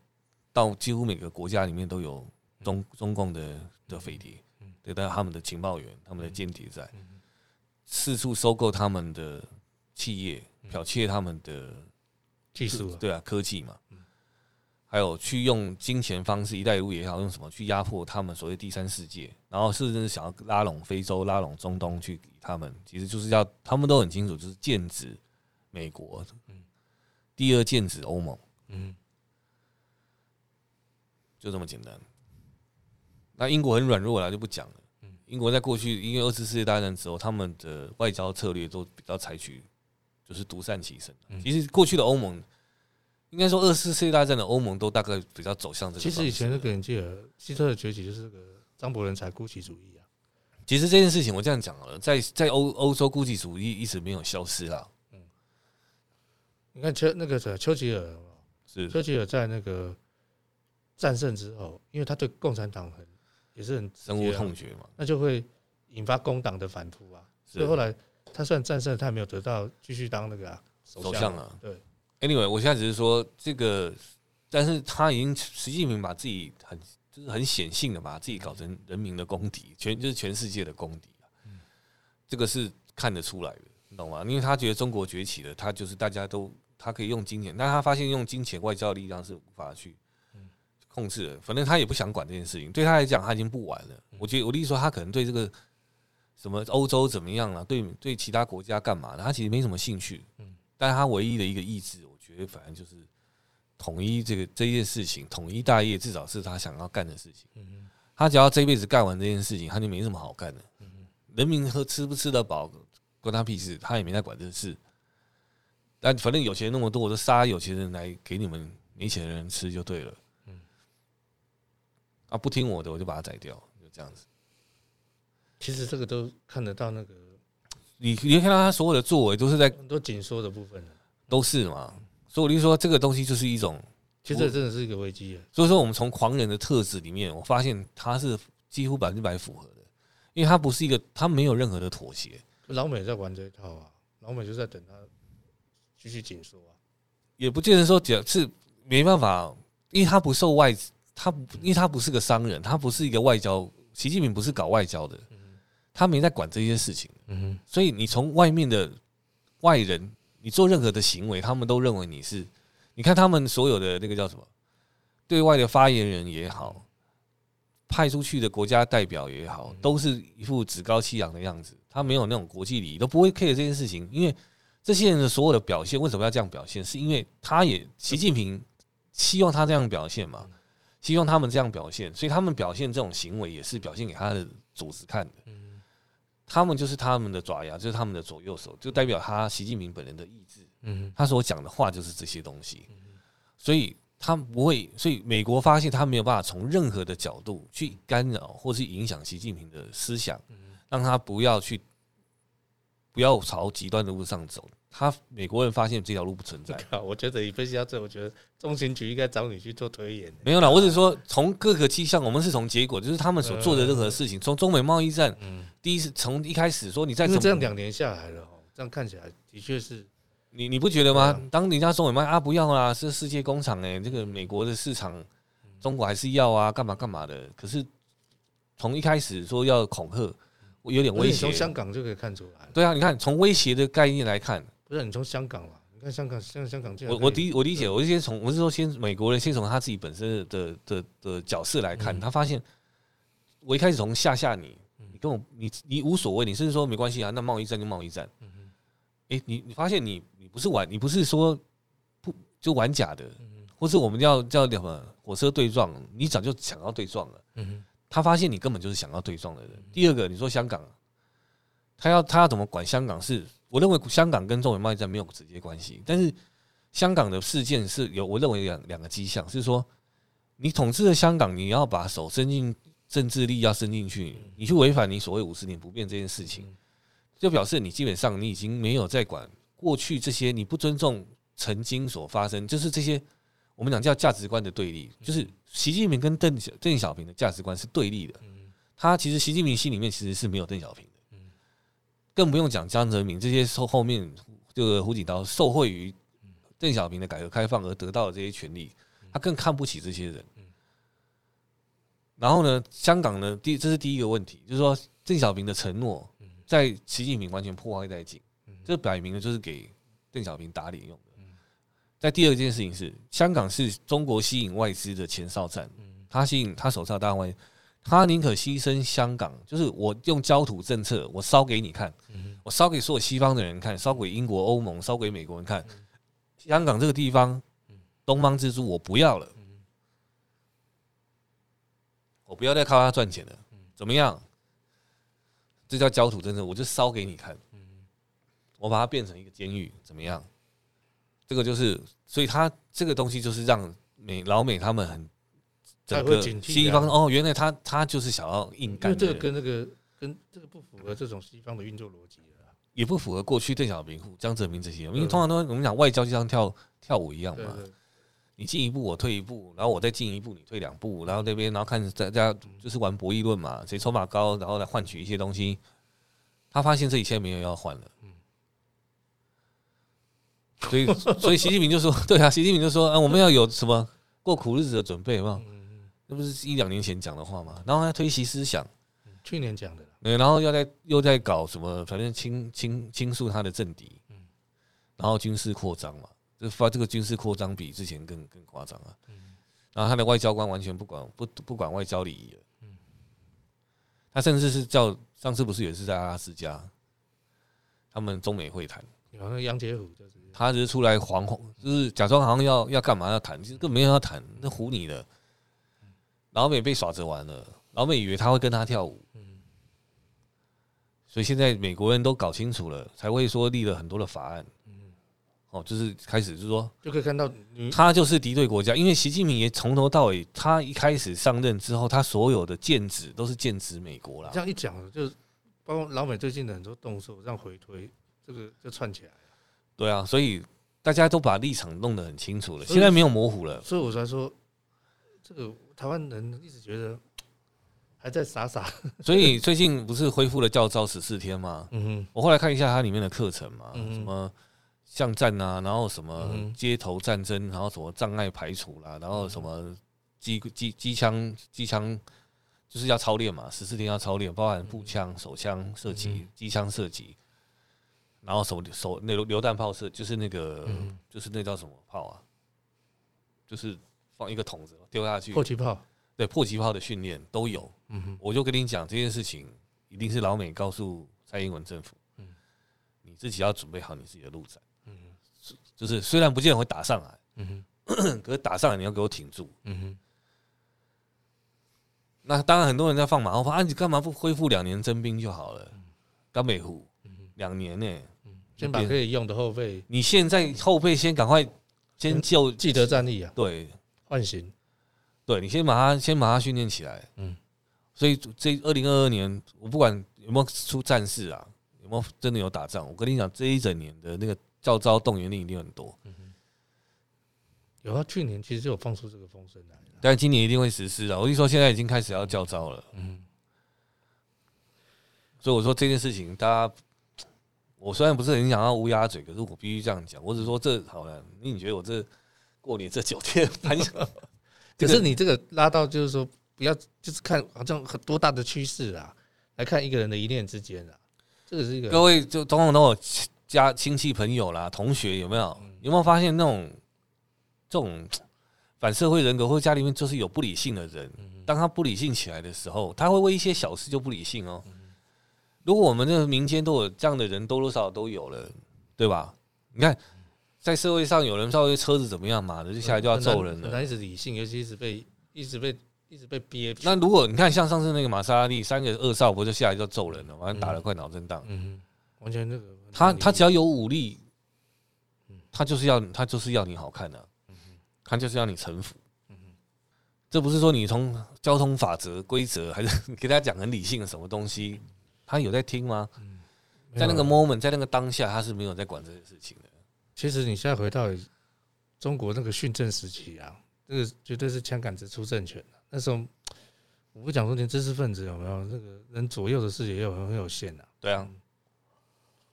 到几乎每个国家里面都有中中共的的匪谍，对，但他们的情报员、他们的间谍在四处收购他们的企业，剽窃他们的技术，对啊，科技嘛，还有去用金钱方式，一带一路也好，用什么去压迫他们所谓第三世界，然后甚至是想要拉拢非洲、拉拢中东去。他们其实就是要，他们都很清楚，就是剑指美国，第二剑指欧盟，嗯，就这么简单。那英国很软弱了，就不讲了。英国在过去因为二次世界大战之后，他们的外交策略都比较采取就是独善其身。其实过去的欧盟，应该说二次世界大战的欧盟都大概比较走向这个。其实以前那个人记得希特勒崛起就是个张伯伦才孤寂主义。其实这件事情我这样讲了，在在欧欧洲孤寂主义一直没有消失啦。嗯，你看丘那个谁丘吉尔是丘吉尔在那个战胜之后，因为他对共产党很也是很深恶痛绝嘛，那就会引发工党的反扑啊。所以后来他虽然战胜，他也没有得到继续当那个首相啊。对，Anyway，我现在只是说这个，但是他已经习近平把自己很。就是很显性的把自己搞成人民的公敌，全就是全世界的公敌啊！这个是看得出来的，你懂吗？因为他觉得中国崛起了，他就是大家都他可以用金钱，但他发现用金钱外交力量是无法去控制的。反正他也不想管这件事情，对他来讲他已经不玩了。我觉得我的意思说，他可能对这个什么欧洲怎么样了，对对其他国家干嘛的，他其实没什么兴趣。但是他唯一的一个意志，反正就是。统一这个这件事情，统一大业，至少是他想要干的事情。他只要这辈子干完这件事情，他就没什么好干的。人民喝吃不吃得饱，关他屁事，他也没在管这事。但反正有钱人那么多，我就杀有钱人来给你们没钱的人吃就对了。嗯啊，不听我的我就把他宰掉，就这样子。其实这个都看得到那个，你你看到他所有的作为都是在很多紧缩的部分都是嘛。所以我就说这个东西就是一种，其实这真的是一个危机。所以说我们从狂人的特质里面，我发现他是几乎百分之百符合的，因为他不是一个，他没有任何的妥协。老美在玩这一套啊，老美就在等他继续紧缩啊，也不见得说讲是没办法，因为他不受外，他因为他不是个商人，他不是一个外交，习近平不是搞外交的，他没在管这些事情，嗯所以你从外面的外人，你做任何的行为，他们都认为你是，你看他们所有的那个叫什么，对外的发言人也好，派出去的国家代表也好，都是一副趾高气扬的样子。他没有那种国际礼仪，都不会 care 这件事情。因为这些人的所有的表现，为什么要这样表现？是因为他也习近平希望他这样表现嘛？希望他们这样表现，所以他们表现这种行为也是表现给他的组织看的。他们就是他们的爪牙，就是他们的左右手，就代表他习近平本人的意志。嗯他所讲的话就是这些东西，所以他不会。所以美国发现他没有办法从任何的角度去干扰或是影响习近平的思想。让他不要去，不要朝极端的路上走。他美国人发现这条路不存在。我觉得你分析到这，我觉得中情局应该找你去做推演。没有啦，我只是说从各个迹象，我们是从结果，就是他们所做的任何事情。从中美贸易战，第一次从一开始说你在这样两年下来了，这样看起来的确是。你你不觉得吗？当人家中美贸易啊不要啦，是世界工厂哎，这个美国的市场，中国还是要啊，干嘛干嘛的。可是从一开始说要恐吓。我有点威胁，从香港就可以看出来。对啊，你看从威胁的概念来看，不是你从香港了？你看香港，像香港这样。我我理我理解，我就先从我是说先美国人先从他自己本身的的的角色来看，他发现我一开始从吓吓你，你跟我你你无所谓，你甚至说没关系啊，那贸易战就贸易战。哎，你你发现你你不是玩，你不是说不就玩假的，或是我们要叫什么火车对撞，你早就想要对撞了。他发现你根本就是想要对撞的人。第二个，你说香港，他要他要怎么管香港？是我认为香港跟中美贸易战没有直接关系，但是香港的事件是有我认为两两个迹象，是说你统治了香港，你要把手伸进政治力要伸进去，你去违反你所谓五十年不变这件事情，就表示你基本上你已经没有在管过去这些，你不尊重曾经所发生，就是这些。我们讲叫价值观的对立，就是习近平跟邓小邓小平的价值观是对立的。他其实习近平心里面其实是没有邓小平的，更不用讲江泽民这些受后面这个胡锦涛受惠于邓小平的改革开放而得到的这些权利，他更看不起这些人。然后呢，香港呢，第这是第一个问题，就是说邓小平的承诺在习近平完全破坏殆尽，这摆明了就是给邓小平打脸用的。在第二件事情是，香港是中国吸引外资的前哨站，他吸引他手上大外，他宁可牺牲香港，就是我用焦土政策，我烧给你看，我烧给所有西方的人看，烧给英国、欧盟，烧给美国人看，香港这个地方，东方之珠我不要了，我不要再靠它赚钱了，怎么样？这叫焦土政策，我就烧给你看，我把它变成一个监狱，怎么样？这个就是，所以他这个东西就是让美老美他们很整个西方哦，原来他他就是想要硬干，这个跟那个跟这个不符合这种西方的运作逻辑，也不符合过去邓小平、江泽民这些，因为通常都我们讲外交就像跳跳舞一样嘛，你进一步我退一步，然后我再进一步你退两步，然后那边然后看大家就是玩博弈论嘛，谁筹码高，然后来换取一些东西。他发现这一切没有要换了。所以，所以习近平就说：“对啊，习近平就说，啊，我们要有什么过苦日子的准备嘛？那不是一两年前讲的话吗？然后他推习思想，去年讲的，对，然后又在又在搞什么？反正倾倾倾诉他的政敌，然后军事扩张嘛，就发这个军事扩张比之前更更夸张啊。然后他的外交官完全不管不不管外交礼仪了，他甚至是叫上次不是也是在阿拉斯加，他们中美会谈，有那杨洁虎就是。”他只是出来惶惶，就是假装好像要要干嘛要谈，其实根本没有要谈，那唬你的。老美被耍着玩了，老美以为他会跟他跳舞，嗯所以现在美国人都搞清楚了，才会说立了很多的法案，嗯哦，就是开始就是说就可以看到他就是敌对国家，因为习近平也从头到尾，他一开始上任之后，他所有的剑指都是剑指美国啦。这样一讲，就包括老美最近的很多动作，这样回推，这个就串起来了。对啊，所以大家都把立场弄得很清楚了，现在没有模糊了。所以我才说，这个台湾人一直觉得 还在傻傻。所以最近不是恢复了教招十四天吗？嗯哼，我后来看一下它里面的课程嘛，什么。巷战啊，然后什么街头战争，然后什么障碍排除啦，然后什么机机机枪机枪就是要操练嘛，十四天要操练，包含步枪、手枪射击、机枪射击，然后手手那榴榴弹炮射，就是那个就是那叫什么炮啊？就是放一个桶子丢下去，迫击炮。对，迫击炮的训练都有。嗯哼，我就跟你讲这件事情，一定是老美告诉蔡英文政府，嗯，你自己要准备好你自己的陆战。就是虽然不见得会打上来，嗯哼，可是打上来你要给我挺住，嗯哼。那当然很多人在放马后炮，啊，你干嘛不恢复两年征兵就好了？刚美湖两年呢，先把可以用的后备，你现在后备先赶快先就既得战力啊，对，唤醒，对你先把它先把它训练起来，嗯。所以这二零二二年，我不管有没有出战事啊，有没有真的有打仗，我跟你讲，这一整年的那个。教招动员令一定很多，嗯有啊，去年其实就有放出这个风声来，但今年一定会实施啊。我跟你说，现在已经开始要叫招了，嗯，所以我说这件事情，大家，我虽然不是很想要乌鸦嘴，可是我必须这样讲。我只是说这好了，你觉得我这过年这九天，可是你这个拉到就是说，不要就是看好像很多大的趋势啊，来看一个人的一念之间啊，这个是一个各位就统统都有。家亲戚朋友啦，同学有没有？有没有发现那种这种反社会人格，或者家里面就是有不理性的人？当他不理性起来的时候，他会为一些小事就不理性哦。如果我们这个民间都有这样的人，多多少少都有了，对吧？你看，在社会上有人稍微车子怎么样嘛的，就下来就要揍人了。他一直理性，尤其一直被一直被一直被憋。那如果你看像上次那个玛莎拉蒂三个二少，不就下来就揍人了，完打了块脑震荡。嗯，完全那个。他他只要有武力，他就是要他就是要你好看的、啊，他就是要你臣服。这不是说你从交通法则规则，还是给大家讲很理性的什么东西，他有在听吗？在那个 moment，在那个当下，他是没有在管这些事情的。其实你现在回到中国那个训政时期啊，这个绝对是枪杆子出政权的。那时候我不讲说连知识分子有没有那个人左右的视野也有很有限的。对啊。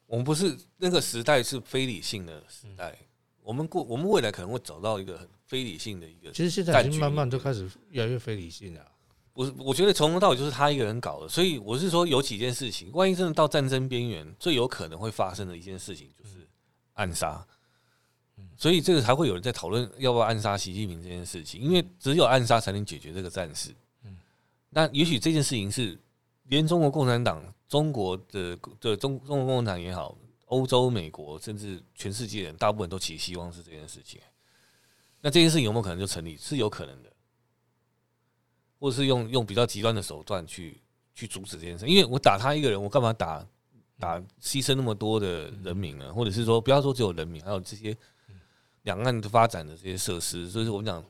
我们不是那个时代是非理性的时代，我们过我们未来可能会走到一个很非理性的一个。其实现在已经慢慢都开始越来越非理性了。我我觉得从头到尾就是他一个人搞的，所以我是说有几件事情，万一真的到战争边缘，最有可能会发生的一件事情就是暗杀。所以这个才会有人在讨论要不要暗杀习近平这件事情，因为只有暗杀才能解决这个战事。嗯那也许这件事情是连中国共产党。中国的的中中国共产党也好，欧洲、美国，甚至全世界人，大部分都寄希望是这件事情。那这件事情有没有可能就成立？是有可能的，或者是用用比较极端的手段去去阻止这件事。因为我打他一个人，我干嘛打打牺牲那么多的人民呢？或者是说，不要说只有人民，还有这些两岸的发展的这些设施，所以说我们讲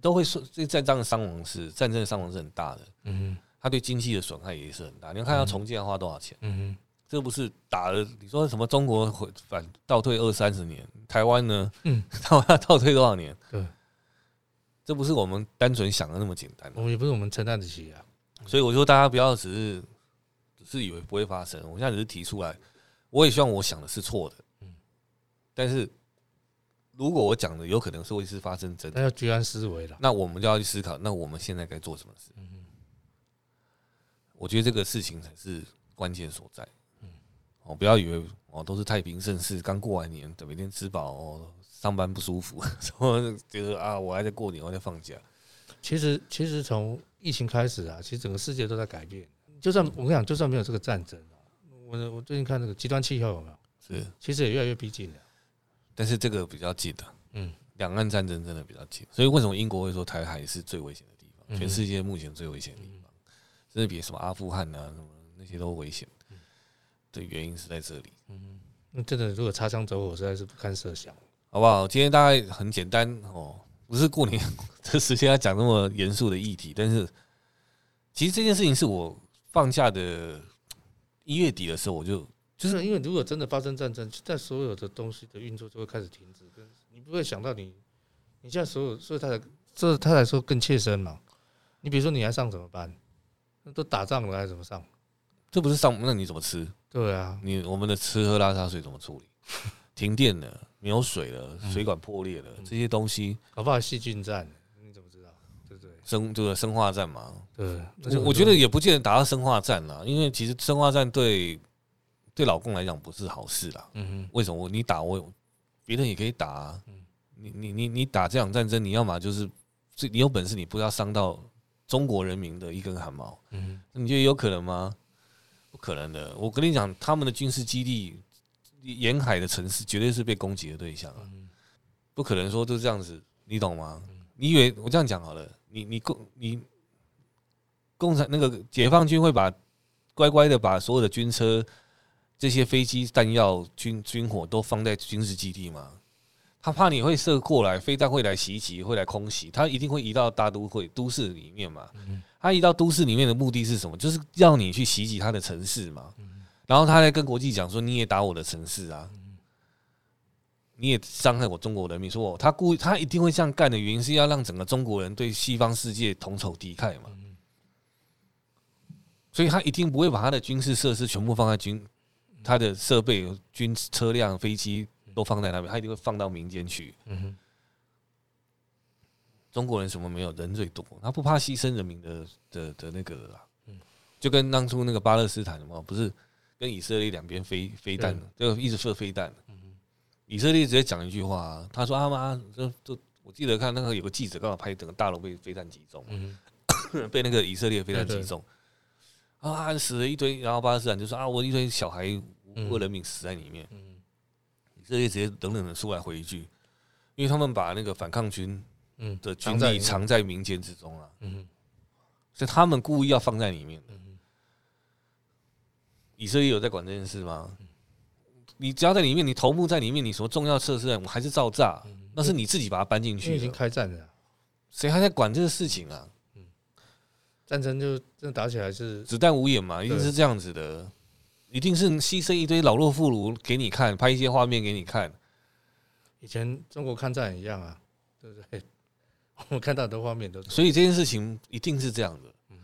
都会说，这战争的伤亡是战争的伤亡是很大的。嗯。他对经济的损害也是很大。你要看要重建要花多少钱？嗯，这不是打了？你说什么？中国回反倒退二三十年，台湾呢？嗯，台湾要倒退多少年？对，这不是我们单纯想的那么简单。我们也不是我们承担得起啊。所以我说，大家不要只是只是以为不会发生。我现在只是提出来，我也希望我想的是错的。嗯，但是如果我讲的有可能是会是发生真的，那要居安思危了。那我们就要去思考，那我们现在该做什么事？嗯我觉得这个事情才是关键所在。嗯，哦，不要以为哦都是太平盛世，刚过完年，等每天吃饱哦，上班不舒服，说觉得啊，我还在过年，我在放假。其实，其实从疫情开始啊，其实整个世界都在改变。就算我跟你讲，就算没有这个战争，我我最近看那个极端气候有没有？是，其实也越来越逼近了。但是这个比较近的，嗯，两岸战争真的比较近。所以为什么英国会说台海是最危险的地方？全世界目前最危险的地方。甚至比什么阿富汗啊什么那些都危险，的原因是在这里。嗯，那真的，如果擦枪走火，实在是不堪设想，好不好？今天大概很简单哦，不是过年这时间要讲那么严肃的议题，但是其实这件事情是我放假的一月底的时候，我就就是因为如果真的发生战争，在所有的东西的运作就会开始停止，跟你不会想到你你现在所有，所以他才这他来说更切身嘛。你比如说你还上怎么办？那都打仗了还怎么上？这不是上，那你怎么吃？对啊，你我们的吃喝拉撒睡怎么处理？停电了，没有水了，水管破裂了，这些东西，搞不好细菌战，你怎么知道？对不对？生这个生化战嘛，对，我我觉得也不见得打到生化战了，因为其实生化战对对老公来讲不是好事啦。嗯哼，为什么？你打我，别人也可以打啊。你你你你打这场战争，你要么就是，你有本事，你不要伤到中国人民的一根汗毛。嗯，你觉得有可能吗？不可能的，我跟你讲，他们的军事基地、沿海的城市绝对是被攻击的对象啊！不可能说就这样子，你懂吗？你以为我这样讲好了？你你共你共产那个解放军会把乖乖的把所有的军车、这些飞机、弹药、军军火都放在军事基地吗？他怕你会射过来，飞弹会来袭击，会来空袭，他一定会移到大都会都市里面嘛。他移到都市里面的目的是什么？就是要你去袭击他的城市嘛。然后他在跟国际讲说，你也打我的城市啊，你也伤害我中国人民。说他故意，他一定会这样干的原因是要让整个中国人对西方世界同仇敌忾嘛。所以他一定不会把他的军事设施全部放在军，他的设备、军车辆、飞机都放在那边，他一定会放到民间去。嗯中国人什么没有？人最多，他不怕牺牲人民的的的那个啊，就跟当初那个巴勒斯坦嘛，不是跟以色列两边飞飞弹，就一直射飞弹。以色列直接讲一句话，他说：“阿妈，就就我记得看那个有个记者刚好拍整个大楼被飞弹击中，嗯 被那个以色列飞弹击中，啊，死了一堆。然后巴勒斯坦就说：啊，我一堆小孩无辜人民死在里面。以色列直接冷冷的出来回一句，因为他们把那个反抗军。”嗯，的军力藏在民间之中了，嗯，所以他们故意要放在里面的。以色列有在管这件事吗？你只要在里面，你头目在里面，你什么重要设施，我还是照炸，那是你自己把它搬进去。已经开战了，谁还在管这个事情啊？战争就真的打起来是子弹无眼嘛，一定是这样子的，一定是牺牲一堆老弱妇孺给你看，拍一些画面给你看。以前中国抗战一样啊，对不对？我看到的画面都，所以这件事情一定是这样的。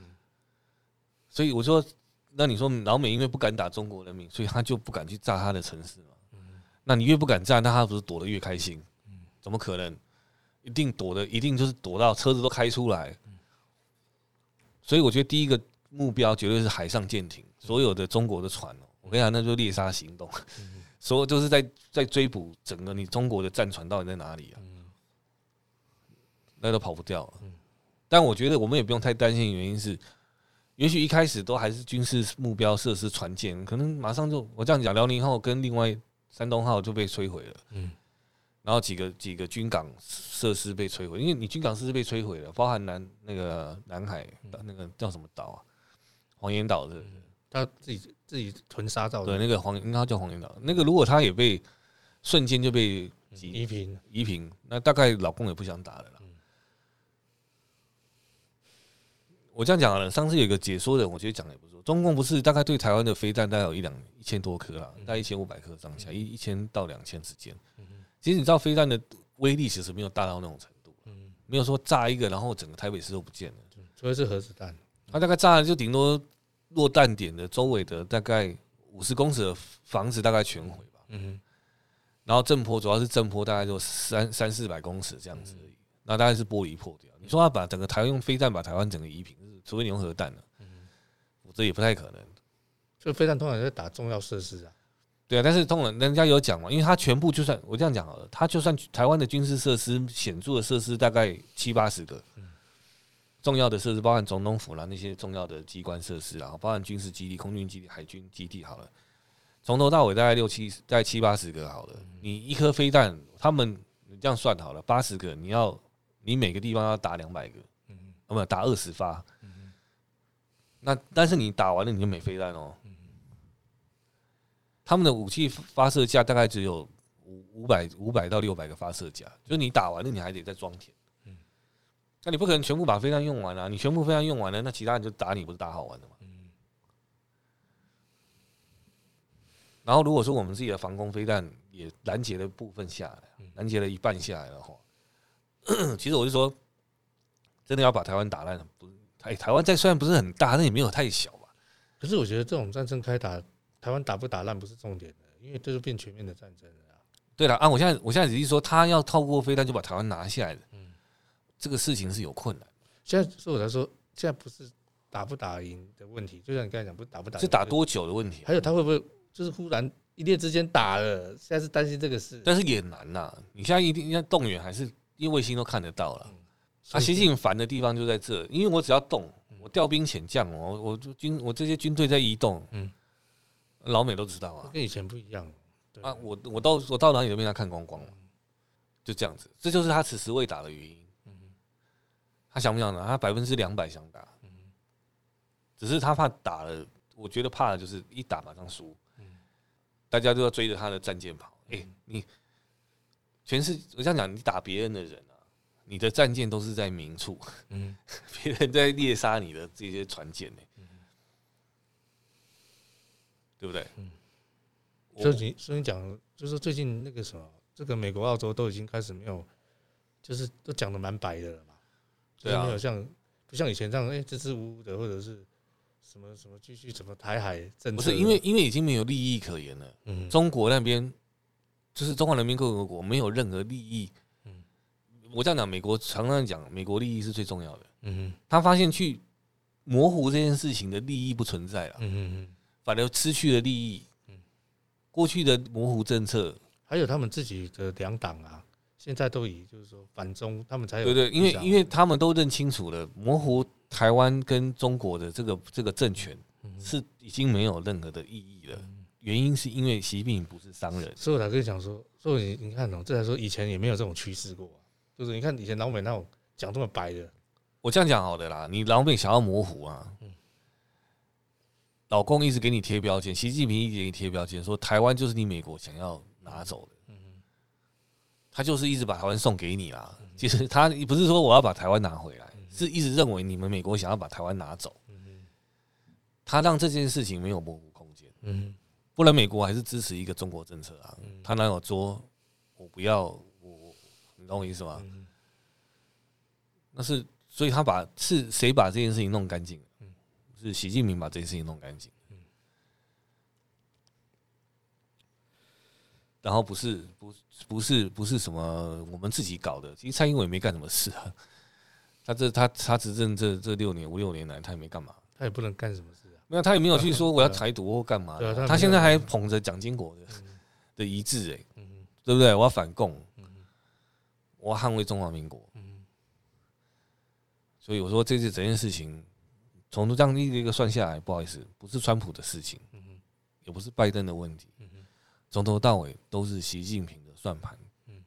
所以我说，那你说老美因为不敢打中国人民，所以他就不敢去炸他的城市嘛？那你越不敢炸，那他不是躲得越开心？怎么可能？一定躲的，一定就是躲到车子都开出来。所以我觉得第一个目标绝对是海上舰艇，所有的中国的船哦，我跟你讲，那就猎杀行动，所有就是在在追捕整个你中国的战船到底在哪里啊？那都跑不掉了，但我觉得我们也不用太担心，原因是，也许一开始都还是军事目标设施船舰，可能马上就我这样讲，辽宁号跟另外山东号就被摧毁了，嗯，然后几个几个军港设施被摧毁，因为你军港设施被摧毁了，包含南那个南海那个叫什么岛啊，黄岩岛的，他自己自己屯沙造的，对，那个黄应该叫黄岩岛，那个如果他也被瞬间就被夷平夷平，那大概老公也不想打了啦。我这样讲了，上次有个解说的，我觉得讲的也不错。中共不是大概对台湾的飞弹大概有一两一千多颗啦，大概一千五百颗上下，一一千到两千之间。其实你知道飞弹的威力其实没有大到那种程度，嗯没有说炸一个然后整个台北市都不见了，除非是核子弹。它大概炸了就顶多落弹点的周围的大概五十公尺的房子大概全毁吧。嗯，然后震波主要是震波大概就三三四百公尺这样子而已，那大概是玻璃破掉。你说他把整个台湾用飞弹把台湾整个夷平？除非你用核弹了，我这也不太可能。就飞弹通常在打重要设施啊，对啊，但是通常人家有讲嘛，因为他全部就算我这样讲好了，他就算台湾的军事设施显著的设施大概七八十个，重要的设施包含总统府啦，那些重要的机关设施啊，包含军事基地、空军基地、海军基地好了，从头到尾大概六七大概七八十个好了，你一颗飞弹，他们你这样算好了，八十个你要你每个地方要打两百个，嗯，没有打二十发。那但是你打完了你就没飞弹哦，他们的武器发射架大概只有五五百五百到六百个发射架，就是你打完了，你还得再装填。嗯，那你不可能全部把飞弹用完啊！你全部飞弹用完了，那其他人就打你，不是打好玩的吗？嗯。然后如果说我们自己的防空飞弹也拦截了部分下来，拦截了一半下来的话，其实我就说，真的要把台湾打烂了，不是？台台湾在虽然不是很大，但也没有太小吧。可是我觉得这种战争开打，台湾打不打烂不是重点的，因为这就变全面的战争了。对了啊，我现在我现在只是说，他要透过飞弹就把台湾拿下来的，嗯，这个事情是有困难。现在对我来说，现在不是打不打赢的问题，就像你刚才讲，不是打不打，是打多久的问题。还有他会不会就是忽然一夜之间打了？现在是担心这个事，但是也难呐。你现在一定要动员，还是因为卫星都看得到了？他习近平烦的地方就在这，因为我只要动。我调兵遣将，我我军我这些军队在移动，嗯，老美都知道啊，跟以前不一样啊。我我到我到哪里都被他看光光了，就这样子，这就是他迟迟未打的原因。嗯他想不想打？他百分之两百想打，嗯只是他怕打了。我觉得怕的就是一打马上输，嗯大家都要追着他的战舰跑。哎，你全是我这样讲，你打别人的人啊。你的战舰都是在明处，嗯，别人在猎杀你的这些船舰呢，对不对？嗯，所以你所以你讲，就是最近那个什么，这个美国、澳洲都已经开始没有，就是都讲的蛮白的了嘛，对啊，没有像不像以前这样，哎，支支吾吾的，或者是什么什么继续什么台海政策，不是因为因为已经没有利益可言了，嗯，中国那边就是中华人民共和国没有任何利益。嗯。我这样讲，美国常常讲，美国利益是最重要的。嗯，他发现去模糊这件事情的利益不存在了。嗯哼，反而失去了利益。嗯，过去的模糊政策，还有他们自己的两党啊，现在都以就是说反中，他们才有对对，因为因为他们都认清楚了，模糊台湾跟中国的这个这个政权是已经没有任何的意义了。原因是因为习近平不是商人，所以我才跟你讲说，所以你你看哦，这才说以前也没有这种趋势过。就是你看以前老美那种讲这么白的，我这样讲好的啦。你老美想要模糊啊，老公一直给你贴标签，习近平一直给你贴标签，说台湾就是你美国想要拿走的，他就是一直把台湾送给你啦。其实他不是说我要把台湾拿回来，是一直认为你们美国想要把台湾拿走，他让这件事情没有模糊空间，不然美国还是支持一个中国政策啊，他哪有说我不要我？你懂我意思吗？那是，所以他把是谁把这件事情弄干净？是习近平把这件事情弄干净。然后不是不不是不是什么我们自己搞的。其实蔡英文也没干什么事啊。他这他他执政这这六年五六年来，他也没干嘛。他也不能干什么事啊。没有，他也没有去说我要台独或干嘛。他现在还捧着蒋经国的的遗志，哎，对不对？我要反共。我要捍卫中华民国，所以我说这次整件事情从这样一个一个算下来，不好意思，不是川普的事情，也不是拜登的问题，从头到尾都是习近平的算盘，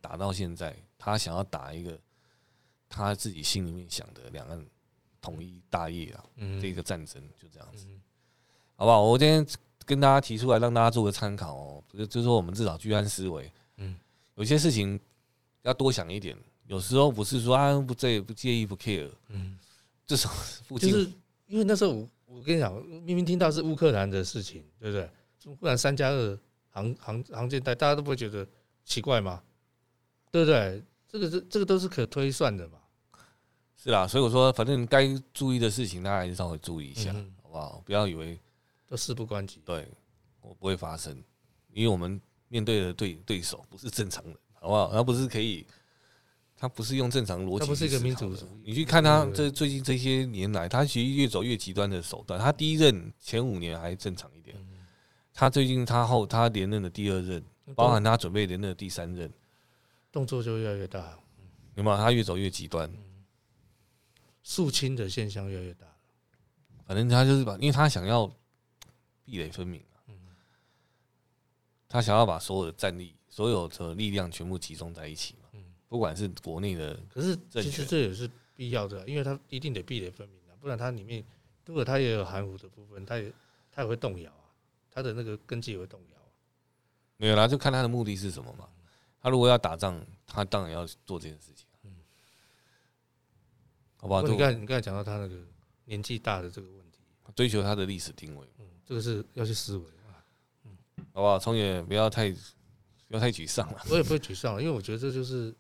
打到现在，他想要打一个他自己心里面想的两岸统一大业啊，这个战争就这样子，好不好？我今天跟大家提出来，让大家做个参考哦，就是说我们至少居安思危，有些事情。要多想一点，有时候不是说啊不这不介意不 care，嗯，这时候就是因为那时候我我跟你讲，明明听到是乌克兰的事情，对不对？忽然三加二航航航舰带，大家都不会觉得奇怪吗？对不对？这个是这个都是可推算的嘛。是啦，所以我说，反正该注意的事情，大家还是稍微注意一下，嗯、好不好？不要以为都事不关己，对，我不会发生，因为我们面对的对对手不是正常人。好不好？而不是可以，他不是用正常逻辑。他不是一个民主。你去看他这最近这些年来，他其实越走越极端的手段。他第一任前五年还正常一点，他最近他后他连任的第二任，包含他准备连任的第三任，动作就越来越大。有没有？他越走越极端，肃清的现象越来越大。反正他就是把，因为他想要壁垒分明，他想要把所有的战力。所有的力量全部集中在一起嘛，不管是国内的，可是其实这也是必要的，因为它一定得壁垒分明的，不然它里面如果它也有含糊的部分，它也它也会动摇啊，它的那个根基也会动摇。没有啦，就看他的目的是什么嘛。他如果要打仗，他当然要做这件事情。嗯，好不好？你刚才你刚才讲到他那个年纪大的这个问题，追求他的历史定位，嗯，这个是要去思维啊。嗯，好不好？聪也不要太不要太沮丧了。我也不会沮丧，因为我觉得这就是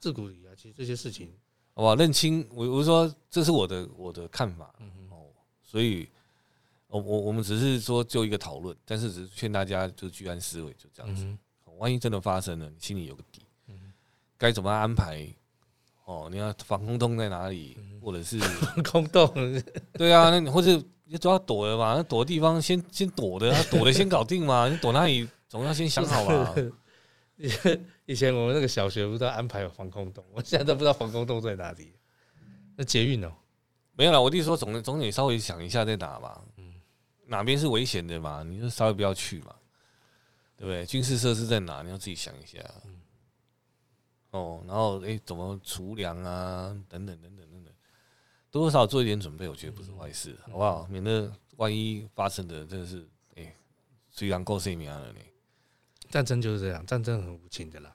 自古以来，其实这些事情，好不好？认清我，我说这是我的我的看法。嗯哦，所以。我我我们只是说就一个讨论，但是只是劝大家就居安思危，就这样子。万一真的发生了，你心里有个底，该怎么安排？哦，你要防空洞在哪里，或者是防空洞？对啊，那你或者你总要躲的嘛，那躲的地方先先躲的，躲的先搞定嘛。你躲哪里总要先想好吧。以前我们那个小学不知道安排有防空洞，我现在都不知道防空洞在哪里。那捷运哦，没有了。我弟说总总得稍微想一下在哪吧。哪边是危险的嘛？你就稍微不要去嘛，对不对？军事设施在哪？你要自己想一下。嗯哦，然后哎，怎么储粮啊？等等等等等等，多多少少做一点准备，我觉得不是坏事，好不好？免得万一发生的真的是哎，虽然够性命了呢。战争就是这样，战争很无情的啦。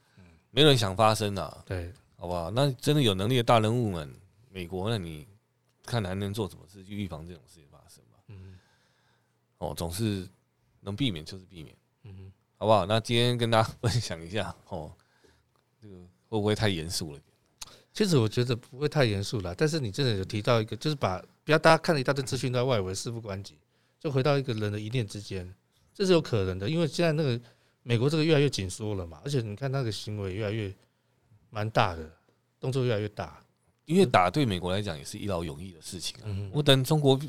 没人想发生啊。对，好不好？那真的有能力的大人物们，美国，那你看还能做什么事去预防这种事情发生吧？嗯？哦，总是能避免就是避免，嗯哼，好不好？那今天跟大家分享一下，哦，这个会不会太严肃了？其实我觉得不会太严肃了，但是你真的有提到一个，就是把不要大家看了一大堆资讯在外围，事不关己，就回到一个人的一念之间，这是有可能的，因为现在那个美国这个越来越紧缩了嘛，而且你看那个行为越来越蛮大的，动作越来越大，因为打对美国来讲也是一劳永逸的事情啊。我等中国。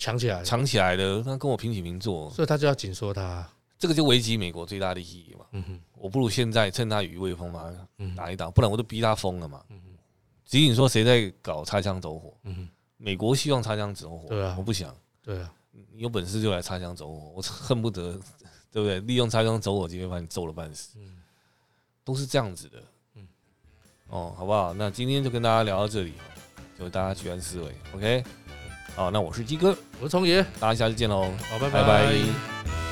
强起来，强起来了，他跟我平起平坐，所以他就要紧缩他，这个就危及美国最大的利益嘛。嗯哼，我不如现在趁他羽未丰嘛，打一打，不然我都逼他疯了嘛。嗯哼，仅仅说谁在搞擦枪走火？嗯哼，美国希望擦枪走火，对啊，我不想，对啊，你有本事就来擦枪走火，我恨不得，对不对？利用擦枪走火机会把你揍了半死，嗯，都是这样子的，嗯，哦，好不好？那今天就跟大家聊到这里，就大家居安思危，OK。好，那我是鸡哥，我是聪爷，大家下次见喽，好，拜拜。拜拜。